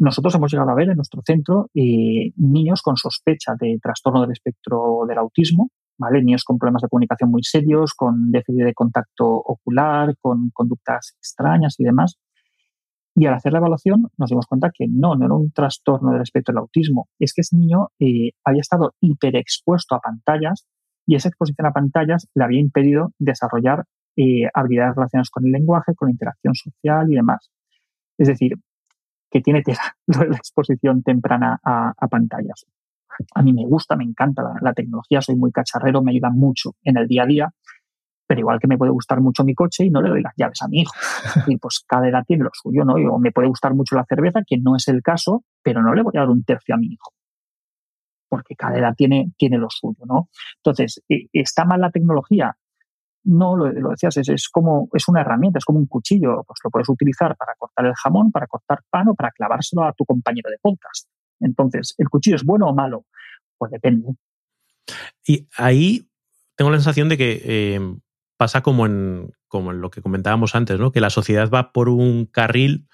nosotros hemos llegado a ver en nuestro centro eh, niños con sospecha de trastorno del espectro del autismo, ¿vale? Niños con problemas de comunicación muy serios, con déficit de contacto ocular, con conductas extrañas y demás. Y al hacer la evaluación nos dimos cuenta que no, no era un trastorno del espectro del autismo, es que ese niño eh, había estado hiperexpuesto a pantallas y esa exposición a pantallas le había impedido desarrollar eh, habilidades relacionadas con el lenguaje, con la interacción social y demás. Es decir, que tiene [laughs] la exposición temprana a, pantallas. A mí me gusta, me encanta la, tecnología, soy muy cacharrero, me ayuda mucho en el día a día, pero igual que me puede gustar mucho mi coche y no le doy las llaves a mi hijo. [laughs] Y pues cada edad tiene lo suyo, ¿no? O me puede gustar mucho la cerveza, que no es el caso, pero no le voy a dar un tercio a mi hijo. Porque cada edad tiene, tiene lo suyo, ¿no? Entonces, ¿está mal la tecnología? No, lo, decías, es, es, como, es una herramienta, es como un cuchillo. Pues lo puedes utilizar para cortar el jamón, para cortar pan o para clavárselo a tu compañero de podcast. Entonces, ¿el cuchillo es bueno o malo? Pues depende. Y ahí tengo la sensación de que eh, pasa como en, como en lo que comentábamos antes, ¿no? Que la sociedad va por un carril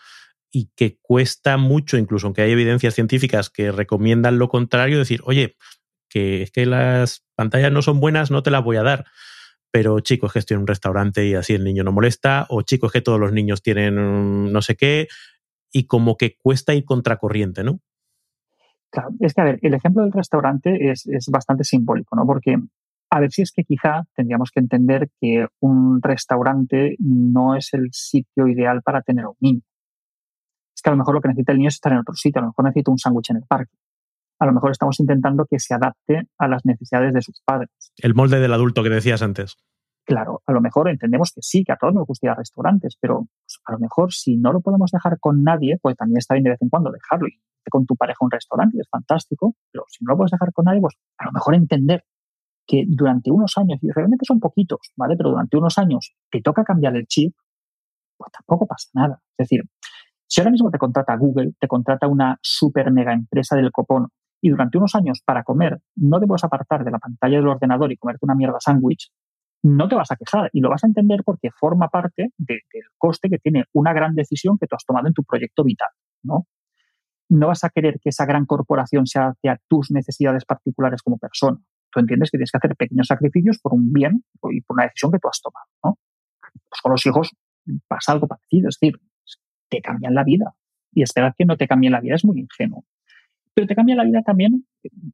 y que cuesta mucho, incluso aunque hay evidencias científicas que recomiendan lo contrario, decir, oye, que es que las pantallas no son buenas, no te las voy a dar. Pero chicos, que estoy en un restaurante y así el niño no molesta, o chicos, que todos los niños tienen no sé qué, y como que cuesta ir contracorriente, ¿no? Claro, es que a ver, el ejemplo del restaurante es, es bastante simbólico, ¿no? Porque a ver si es que quizá tendríamos que entender que un restaurante no es el sitio ideal para tener a un niño. Es que a lo mejor lo que necesita el niño es estar en otro sitio, a lo mejor necesita un sándwich en el parque a lo mejor estamos intentando que se adapte a las necesidades de sus padres. El molde del adulto que decías antes. Claro, a lo mejor entendemos que sí, que a todos nos gusta ir a restaurantes, pero pues, a lo mejor si no lo podemos dejar con nadie, pues también está bien de vez en cuando dejarlo. Y con tu pareja un restaurante, es fantástico, pero si no lo puedes dejar con nadie, pues a lo mejor entender que durante unos años, y realmente son poquitos, ¿vale? Pero durante unos años te toca cambiar el chip, pues tampoco pasa nada. Es decir, si ahora mismo te contrata Google, te contrata una super mega empresa del copón y durante unos años para comer no te puedes apartar de la pantalla del ordenador y comerte una mierda sándwich, no te vas a quejar y lo vas a entender porque forma parte del coste que tiene una gran decisión que tú has tomado en tu proyecto vital, ¿no? No vas a querer que esa gran corporación se adapte a tus necesidades particulares como persona. Tú entiendes que tienes que hacer pequeños sacrificios por un bien y por una decisión que tú has tomado, ¿no? Pues con los hijos pasa algo parecido, es decir, te cambian la vida y esperar que no te cambien la vida es muy ingenuo. Pero te cambia la vida también,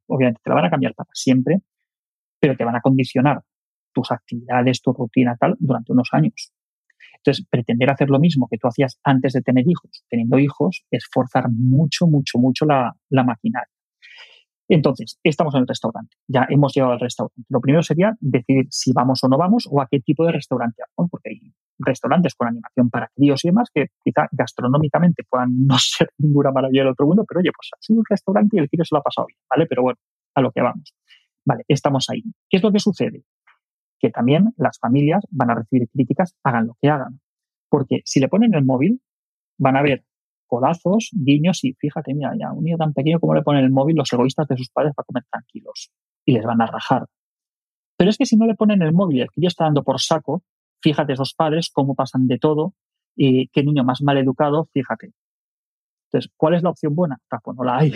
obviamente te la van a cambiar para siempre, pero te van a condicionar tus actividades, tu rutina, tal, durante unos años. Entonces, pretender hacer lo mismo que tú hacías antes de tener hijos, teniendo hijos, es forzar mucho, mucho, mucho la, la maquinaria. Entonces, estamos en el restaurante. Ya hemos llegado al restaurante. Lo primero sería decidir si vamos o no vamos o a qué tipo de restaurante vamos, porque hay restaurantes con animación para críos y demás que quizá gastronómicamente puedan [laughs] no ser ninguna maravilla del otro mundo, pero oye, pues ha sido un restaurante y el crío se lo ha pasado bien, ¿vale? Pero bueno, a lo que vamos. Vale, estamos ahí. ¿Qué es lo que sucede? Que también las familias van a recibir críticas, hagan lo que hagan. Porque si le ponen el móvil, van a ver codazos, guiños y fíjate, mira, ya un niño tan pequeño como le ponen el móvil los egoístas de sus padres para comer tranquilos y les van a rajar. Pero es que si no le ponen el móvil el crío está dando por saco, fíjate esos padres cómo pasan de todo y qué niño más mal educado, fíjate. Entonces, ¿cuál es la opción buena? Pues no la hay.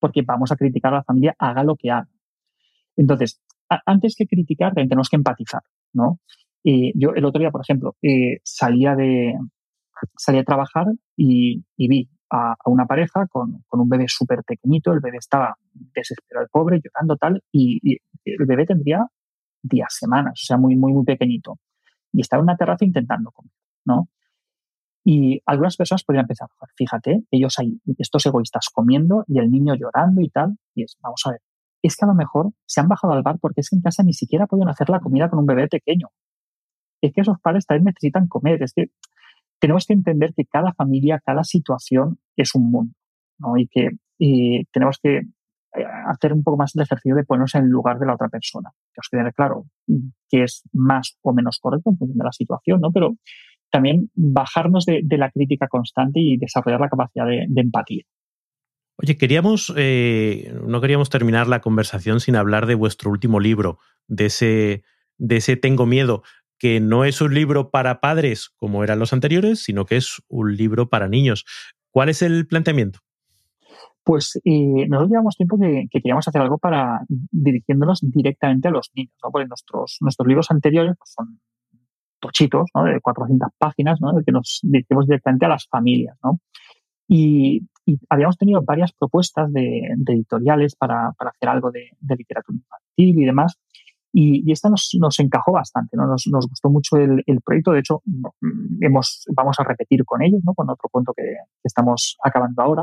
Porque vamos a criticar a la familia, haga lo que haga. Entonces, antes que criticar, tenemos que empatizar, ¿no? Y yo el otro día, por ejemplo, eh, salía de, salí a trabajar y, vi a, una pareja con, un bebé súper pequeñito, el bebé estaba desesperado, el pobre, llorando tal, y, el bebé tendría días, semanas, o sea, muy, muy, muy pequeñito. Y estaba en una terraza intentando comer, ¿no? Y algunas personas podrían pensar, fíjate, ellos hay estos egoístas comiendo y el niño llorando y tal, y es, vamos a ver, es que a lo mejor se han bajado al bar porque es que en casa ni siquiera pueden hacer la comida con un bebé pequeño. Es que esos padres también necesitan comer, es que tenemos que entender que cada familia, cada situación es un mundo, ¿no? Y que tenemos que hacer un poco más el ejercicio de ponernos en el lugar de la otra persona. Que tener claro qué es más o menos correcto en función de la situación, ¿no? Pero también bajarnos de, la crítica constante y desarrollar la capacidad de, empatía. Oye, queríamos, eh, no queríamos terminar la conversación sin hablar de vuestro último libro, de ese, de ese Tengo Miedo que no es un libro para padres como eran los anteriores, sino que es un libro para niños. ¿Cuál es el planteamiento? Pues eh, nosotros llevamos tiempo que, queríamos hacer algo para dirigiéndonos directamente a los niños, ¿no? Porque nuestros, nuestros libros anteriores pues, son tochitos, ¿no? De 400 páginas, ¿no? De que nos dirigimos directamente a las familias, ¿no? Y, habíamos tenido varias propuestas de, editoriales para, hacer algo de, de, literatura infantil y demás, y, esta nos, nos, encajó bastante, ¿no? nos, nos gustó mucho el, el, proyecto. De hecho, mm, hemos, vamos a repetir con ellos, ¿no? con otro cuento que, estamos acabando ahora.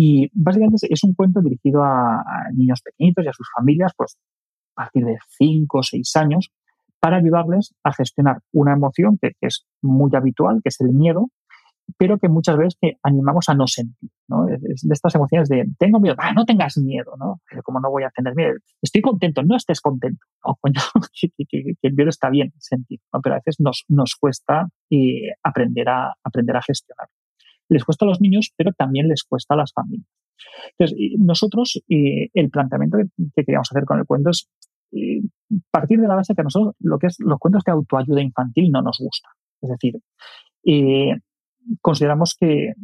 Y básicamente es un cuento dirigido a, niños pequeñitos y a sus familias, pues a partir de 5 o 6 años, para ayudarles a gestionar una emoción que, es muy habitual, que es el miedo, pero que muchas veces que animamos a no sentir, ¿no? de estas emociones de tengo miedo, ah, no tengas miedo, ¿no? Como no voy a tener miedo, estoy contento, no estés contento, [laughs] que, el miedo está bien sentir, pero a veces nos, nos cuesta eh, aprender, a, aprender a gestionar. Les cuesta a los niños, pero también les cuesta a las familias. Entonces, nosotros, el planteamiento que, queríamos hacer con el cuento es partir de la base que a nosotros lo que es los cuentos de autoayuda infantil no nos gusta. Es decir, consideramos que,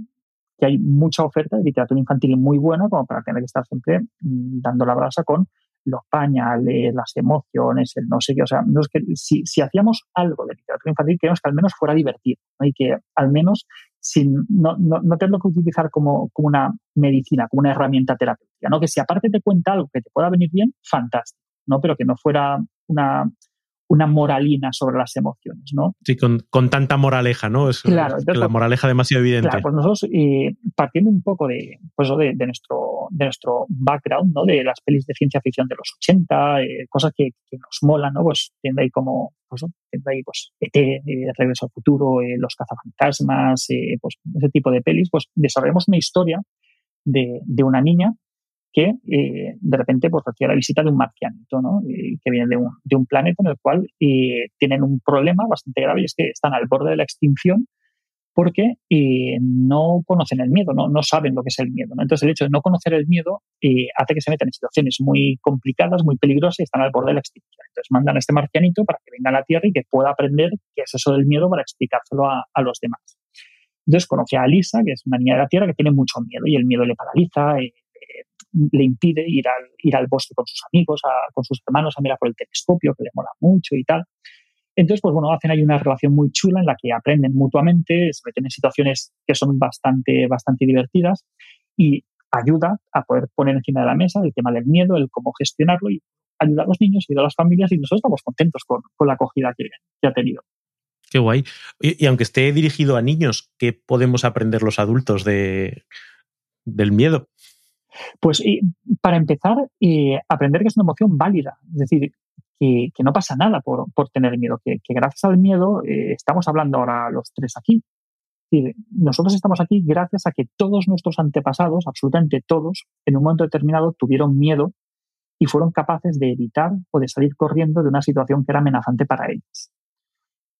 hay mucha oferta de literatura infantil muy buena como para tener que estar siempre mm, dando la brasa con los pañales, las emociones, el no sé qué. O sea, que, si, hacíamos algo de literatura infantil, queríamos que al menos fuera divertido y que al menos sin, no, no, no tenerlo que utilizar como, como, una medicina, como una herramienta terapéutica. ¿no? Que si aparte te cuenta algo que te pueda venir bien, fantástico, ¿no? pero que no fuera una, una moralina sobre las emociones, ¿no? Sí, con, tanta moraleja, ¿no? Es, claro. la pues, moraleja demasiado evidente. Claro, pues nosotros, eh, partiendo un poco de, pues, de, nuestro, de nuestro background, ¿no? De las pelis de ciencia ficción de los 80, eh, cosas que, nos molan, ¿no? Pues tiene ahí como, pues, tiene ahí, pues, ET, eh, Regreso al Futuro, Los Cazafantasmas, pues ese tipo de pelis, pues desarrollamos una historia de, de una niña que eh, de repente pues, recibe la visita de un marcianito, ¿no? que viene de un, de un, planeta en el cual eh, tienen un problema bastante grave y es que están al borde de la extinción porque eh, no conocen el miedo, ¿no? no saben lo que es el miedo. ¿no? Entonces el hecho de no conocer el miedo hace que se metan en situaciones muy complicadas, muy peligrosas y están al borde de la extinción. Entonces mandan a este marcianito para que venga a la Tierra y que pueda aprender qué es eso del miedo para explicárselo a, a los demás. Entonces conoce a Lisa, que es una niña de la Tierra que tiene mucho miedo y el miedo le paraliza, le impide ir al, ir al bosque con sus amigos, con sus hermanos, a mirar por el telescopio, que le mola mucho y tal. Entonces, pues bueno, hacen ahí una relación muy chula en la que aprenden mutuamente, se meten en situaciones que son bastante, bastante divertidas y ayuda a poder poner encima de la mesa el tema del miedo, el cómo gestionarlo y ayudar a los niños, y a las familias y nosotros estamos contentos con, con la acogida que, que, ha tenido. Qué guay. Y, y, aunque esté dirigido a niños, ¿qué podemos aprender los adultos de, del miedo? Pues para empezar, aprender que es una emoción válida, es decir, que, no pasa nada por, tener miedo, que, gracias al miedo eh, estamos hablando ahora los tres aquí. nosotros estamos aquí gracias a que todos nuestros antepasados, absolutamente todos, en un momento determinado tuvieron miedo y fueron capaces de evitar o de salir corriendo de una situación que era amenazante para ellos.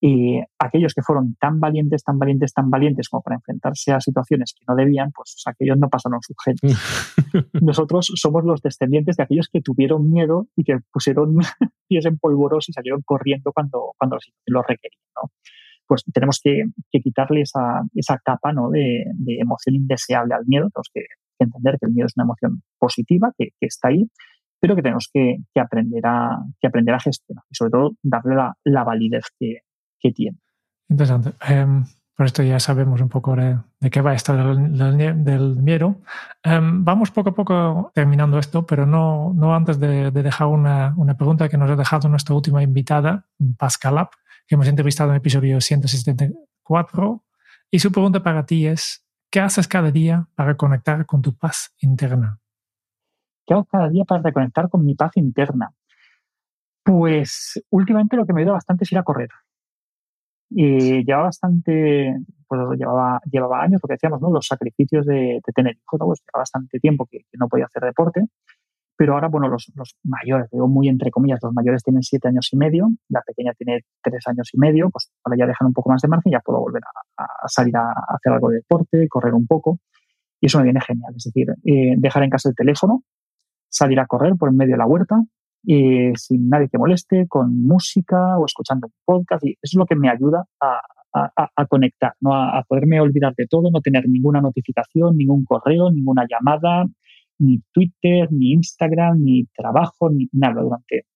Y aquellos que fueron tan valientes, tan valientes, tan valientes como para enfrentarse a situaciones que no debían, pues aquellos no pasaron sus genes. [laughs] Nosotros somos los descendientes de aquellos que tuvieron miedo y que pusieron [laughs] pies en polvorosa y salieron corriendo cuando, cuando lo requerían. ¿no? Pues tenemos que, quitarle esa, esa capa ¿no? de, emoción indeseable al miedo. Tenemos que, entender que el miedo es una emoción positiva, que, está ahí, pero que tenemos que, aprender, a, que aprender a gestionar y sobre todo darle la, la validez que, tiene. Interesante. Em, por esto ya sabemos un poco de, qué va esto del, del, miedo. Em, vamos poco a poco terminando esto, pero no, no antes de, dejar una, una, pregunta que nos ha dejado nuestra última invitada, Pascal que hemos entrevistado en el episodio 174. Y su pregunta para ti es, ¿qué haces cada día para conectar con tu paz interna? ¿Qué hago cada día para reconectar con mi paz interna? Pues últimamente lo que me ayuda bastante es ir a correr. Y llevaba bastante, pues llevaba, llevaba años, lo que decíamos, ¿no? Los sacrificios de, tener hijos, pues llevaba bastante tiempo que, no podía hacer deporte. Pero ahora, bueno, los, los, mayores, digo muy entre comillas, los mayores tienen siete años y medio, la pequeña tiene tres años y medio, pues ahora ya dejan un poco más de margen, ya puedo volver a, salir a, hacer algo de deporte, correr un poco. Y eso me viene genial. Es decir, eh, dejar en casa el teléfono, salir a correr por en medio de la huerta, y sin nadie que moleste, con música o escuchando un podcast. Y eso es lo que me ayuda a, a, conectar, ¿no? A, poderme olvidar de todo, no tener ninguna notificación, ningún correo, ninguna llamada, ni Twitter, ni Instagram, ni trabajo, ni nada durante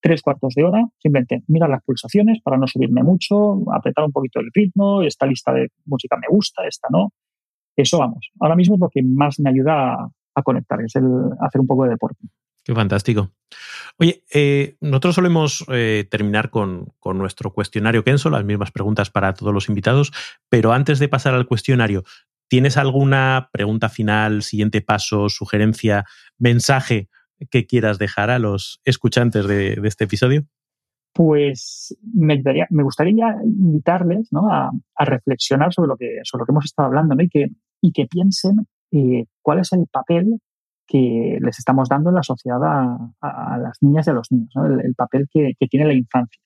tres cuartos de hora. Simplemente mirar las pulsaciones para no subirme mucho, apretar un poquito el ritmo, esta lista de música me gusta, esta no. Eso vamos. Ahora mismo es lo que más me ayuda a, a conectar, es el hacer un poco de deporte. Qué fantástico. Oye, eh, nosotros solemos eh, terminar con, nuestro cuestionario Kenzo, las mismas preguntas para todos los invitados, pero antes de pasar al cuestionario, ¿tienes alguna pregunta final, siguiente paso, sugerencia, mensaje que quieras dejar a los escuchantes de, este episodio? pues me, me gustaría invitarles ¿no? a, a, reflexionar sobre lo, que, sobre lo que hemos estado hablando ¿no? y, que, y que piensen eh, cuál es el papel que les estamos dando en la sociedad a, las niñas y a los niños, el, el, papel que, tiene la infancia.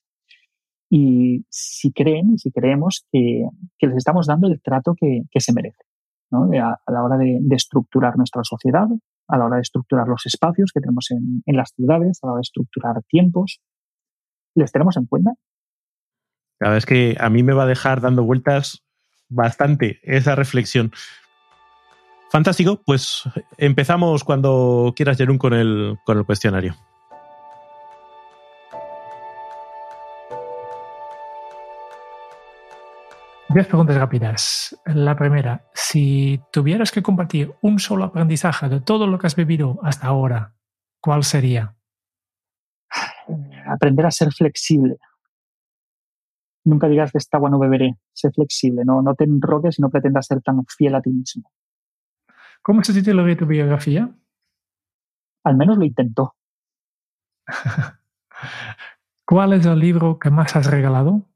Y si creen, si creemos que, que les estamos dando el trato que, se merece ¿no? a, la hora de, de, estructurar nuestra sociedad, a la hora de estructurar los espacios que tenemos en, en las ciudades, a la hora de estructurar tiempos, ¿les tenemos en cuenta? La verdad es que a mí me va a dejar dando vueltas bastante esa reflexión. Fantástico, pues empezamos cuando quieras, Jerún, con el, con el cuestionario. Diez preguntas rápidas. La primera, si tuvieras que compartir un solo aprendizaje de todo lo que has vivido hasta ahora, ¿cuál sería? Aprender a ser flexible. Nunca digas de esta agua no beberé. Sé flexible, no, no te enroques y no pretendas ser tan fiel a ti mismo. ¿Cómo se titula tu biografía? Al menos lo intentó. [laughs] ¿Cuál es el libro que más has regalado?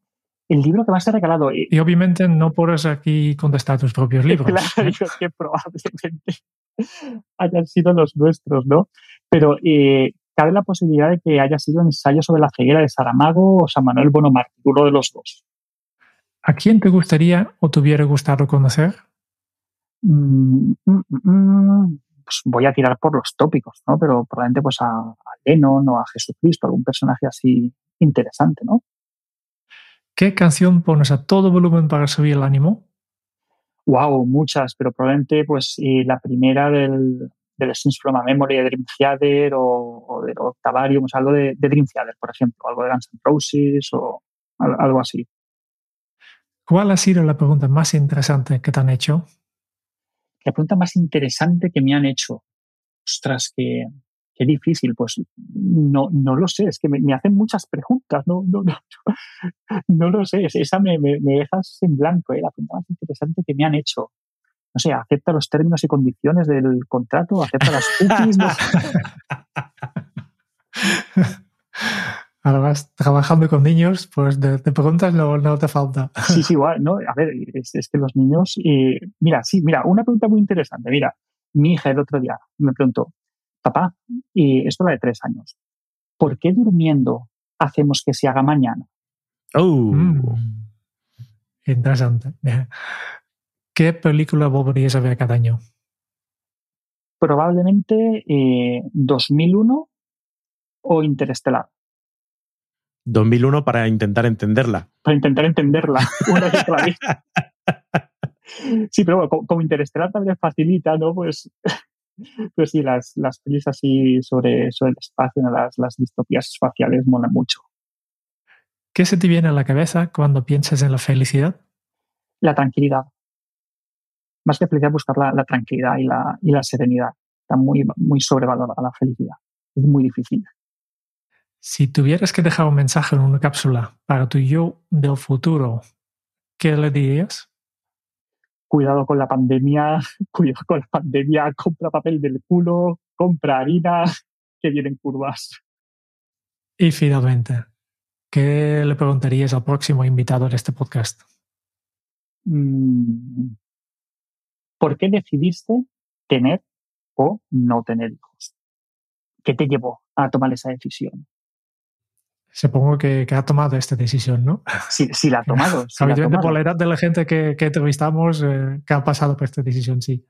El libro que más te ha regalado. Y, y obviamente no puedes aquí contestar tus propios [laughs] libros. Claro, ¿eh? que probablemente [laughs] hayan sido los nuestros, ¿no? Pero eh, cabe la posibilidad de que haya sido ensayo sobre la ceguera de Saramago o San Manuel Bonomar, uno de los dos. ¿A quién te gustaría o te hubiera gustado conocer? Mm, mm, mm, pues voy a tirar por los tópicos, ¿no? Pero probablemente pues a, a Lennon o a Jesucristo, algún personaje así interesante, ¿no? ¿Qué canción pones a todo volumen para subir el ánimo? Wow, muchas, pero probablemente pues eh, la primera del, del Sins from a Memory de Dream Theater o, o de Octavarium, o sea, algo de, de, Dream Theater, por ejemplo, algo de Guns N' Roses o algo así. ¿Cuál ha sido la pregunta más interesante que te han hecho? La pregunta más interesante que me han hecho. Ostras, qué, qué difícil. Pues no, no lo sé, es que me, me hacen muchas preguntas, no, no, no, [laughs] no lo sé, esa me, me, me dejas en blanco, ¿eh? la pregunta más interesante que me han hecho no sé, acepta los términos y condiciones del contrato, acepta las cookies. [laughs] [laughs] Además, trabajando con niños, pues de, de preguntas no, no, te falta. Sí, sí, [laughs] igual, ¿no? A ver, es, es que los niños. Eh, mira, sí, mira, una pregunta muy interesante. Mira, mi hija el otro día me preguntó, papá, y esto la de tres años, ¿por qué durmiendo hacemos que se haga mañana? Oh. Mm, interesante. ¿Qué película volverías a ver cada año? Probablemente eh, 2001 o Interestelar. 2001 para intentar entenderla. Para intentar entenderla. [laughs] Una y otra vez. sí, pero bueno, como, como, Interestelar también facilita, ¿no? Pues, [laughs] pues sí, las, las pelis así sobre, sobre el espacio, ¿no? las, las distopías espaciales molan mucho. ¿Qué se te viene a la cabeza cuando piensas en la felicidad? La tranquilidad más que felicidad, buscar la, la tranquilidad y la, y la, serenidad. Está muy, muy sobrevalorada la felicidad. Es muy difícil. Si tuvieras que dejar un mensaje en una cápsula para tu yo del futuro, ¿qué le dirías? Cuidado con la pandemia, [laughs] cuidado con la pandemia, compra papel del culo, compra harina, [laughs] que vienen curvas. Y finalmente, ¿qué le preguntarías al próximo invitado de este podcast? Mm, ¿por qué decidiste tener o no tener hijos? ¿Qué te llevó a tomar esa decisión? Supongo que, que ha tomado esta decisión, ¿no? Sí, sí la ha tomado. Sí Habitualmente por la edad de la gente que, que entrevistamos eh, que ha pasado por esta decisión, sí.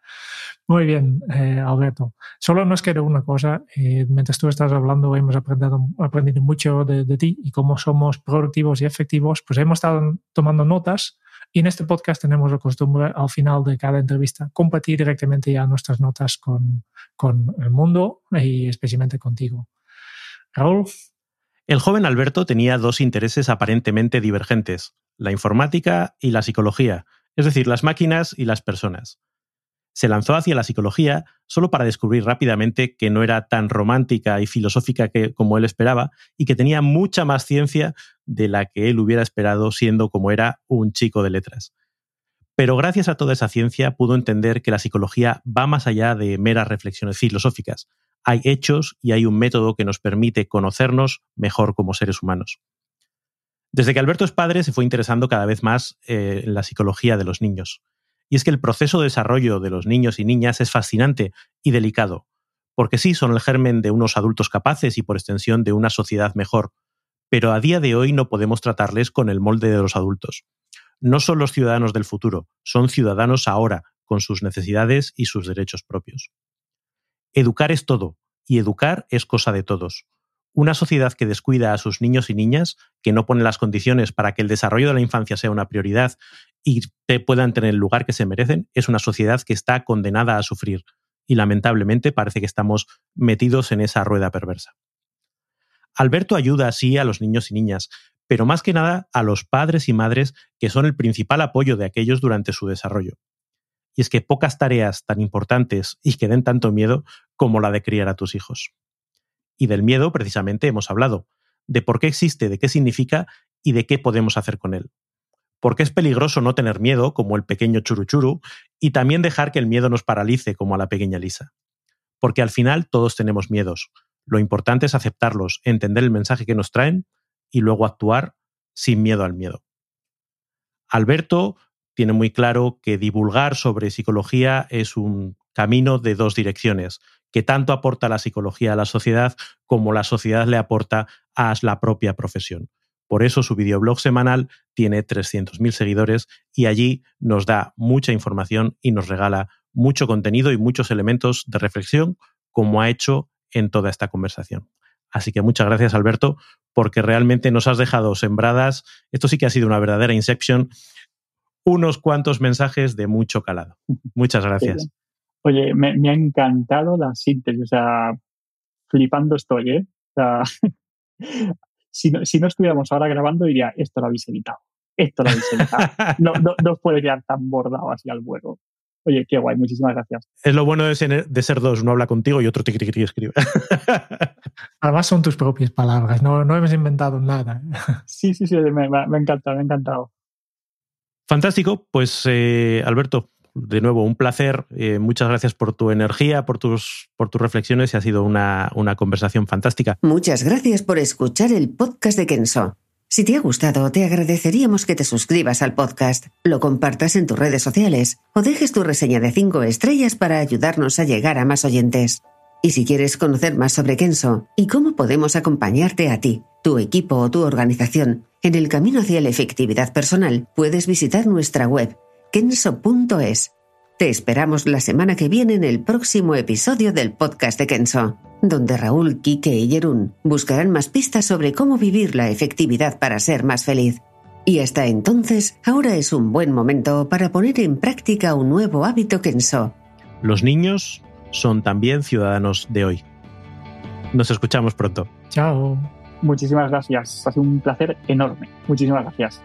Muy bien, eh, Alberto. Solo nos queda una cosa. Eh, mientras tú estás hablando, hemos aprendido, aprendido mucho de, de, ti y cómo somos productivos y efectivos. Pues hemos estado tomando notas y en este podcast tenemos la costumbre al final de cada entrevista compartir directamente ya nuestras notas con, con el mundo y especialmente contigo. Raúl. El joven Alberto tenía dos intereses aparentemente divergentes, la informática y la psicología, es decir, las máquinas y las personas. Se lanzó hacia la psicología solo para descubrir rápidamente que no era tan romántica y filosófica que, como él esperaba y que tenía mucha más ciencia de la que él hubiera esperado siendo como era un chico de letras. Pero gracias a toda esa ciencia pudo entender que la psicología va más allá de meras reflexiones filosóficas. Hay hechos y hay un método que nos permite conocernos mejor como seres humanos. Desde que Alberto es padre se fue interesando cada vez más eh, en la psicología de los niños. Y es que el proceso de desarrollo de los niños y niñas es fascinante y delicado, porque sí son el germen de unos adultos capaces y por extensión de una sociedad mejor, pero a día de hoy no podemos tratarles con el molde de los adultos. No son los ciudadanos del futuro, son ciudadanos ahora, con sus necesidades y sus derechos propios. Educar es todo, y educar es cosa de todos. Una sociedad que descuida a sus niños y niñas, que no pone las condiciones para que el desarrollo de la infancia sea una prioridad y puedan tener el lugar que se merecen, es una sociedad que está condenada a sufrir. Y lamentablemente parece que estamos metidos en esa rueda perversa. Alberto ayuda así a los niños y niñas, pero más que nada a los padres y madres que son el principal apoyo de aquellos durante su desarrollo. Y es que pocas tareas tan importantes y que den tanto miedo como la de criar a tus hijos. Y del miedo, precisamente, hemos hablado, de por qué existe, de qué significa y de qué podemos hacer con él. Porque es peligroso no tener miedo, como el pequeño churuchuru, y también dejar que el miedo nos paralice, como a la pequeña Lisa. Porque al final todos tenemos miedos, lo importante es aceptarlos, entender el mensaje que nos traen y luego actuar sin miedo al miedo. Alberto tiene muy claro que divulgar sobre psicología es un camino de dos direcciones, que tanto aporta la psicología a la sociedad como la sociedad le aporta a la propia profesión. Por eso su videoblog semanal tiene 300.000 seguidores y allí nos da mucha información y nos regala mucho contenido y muchos elementos de reflexión, como ha hecho en toda esta conversación. Así que muchas gracias, Alberto, porque realmente nos has dejado sembradas, esto sí que ha sido una verdadera Inception, unos cuantos mensajes de mucho calado. Muchas gracias. Oye, me, ha encantado la síntesis, o sea, flipando estoy, ¿eh? O sea, [laughs] si, no, si no estuviéramos ahora grabando, diría, esto lo habéis editado, esto lo habéis editado. [laughs] No, no, no os puede quedar tan bordado así al vuelo. Oye, qué guay, muchísimas gracias. Es lo bueno de ser, de ser dos, uno habla contigo y otro te escribe. [laughs] Además son tus propias palabras, no, no hemos inventado nada. Sí, sí, sí, me, me, me encanta, me ha encantado. Fantástico, pues eh, Alberto, de nuevo, un placer. Eh, muchas gracias por tu energía, por tus, por tus reflexiones y ha sido una, una conversación fantástica. Muchas gracias por escuchar el podcast de Kenso. Si te ha gustado, te agradeceríamos que te suscribas al podcast, lo compartas en tus redes sociales o dejes tu reseña de 5 estrellas para ayudarnos a llegar a más oyentes. Y si quieres conocer más sobre Kenso y cómo podemos acompañarte a ti, tu equipo o tu organización en el camino hacia la efectividad personal, puedes visitar nuestra web kenso.es. Te esperamos la semana que viene en el próximo episodio del podcast de Kenso donde Raúl, Quique y Jerún buscarán más pistas sobre cómo vivir la efectividad para ser más feliz. Y hasta entonces, ahora es un buen momento para poner en práctica un nuevo hábito Kenso. Los niños son también ciudadanos de hoy. Nos escuchamos pronto. Chao. Muchísimas gracias. Ha sido un placer enorme. Muchísimas gracias.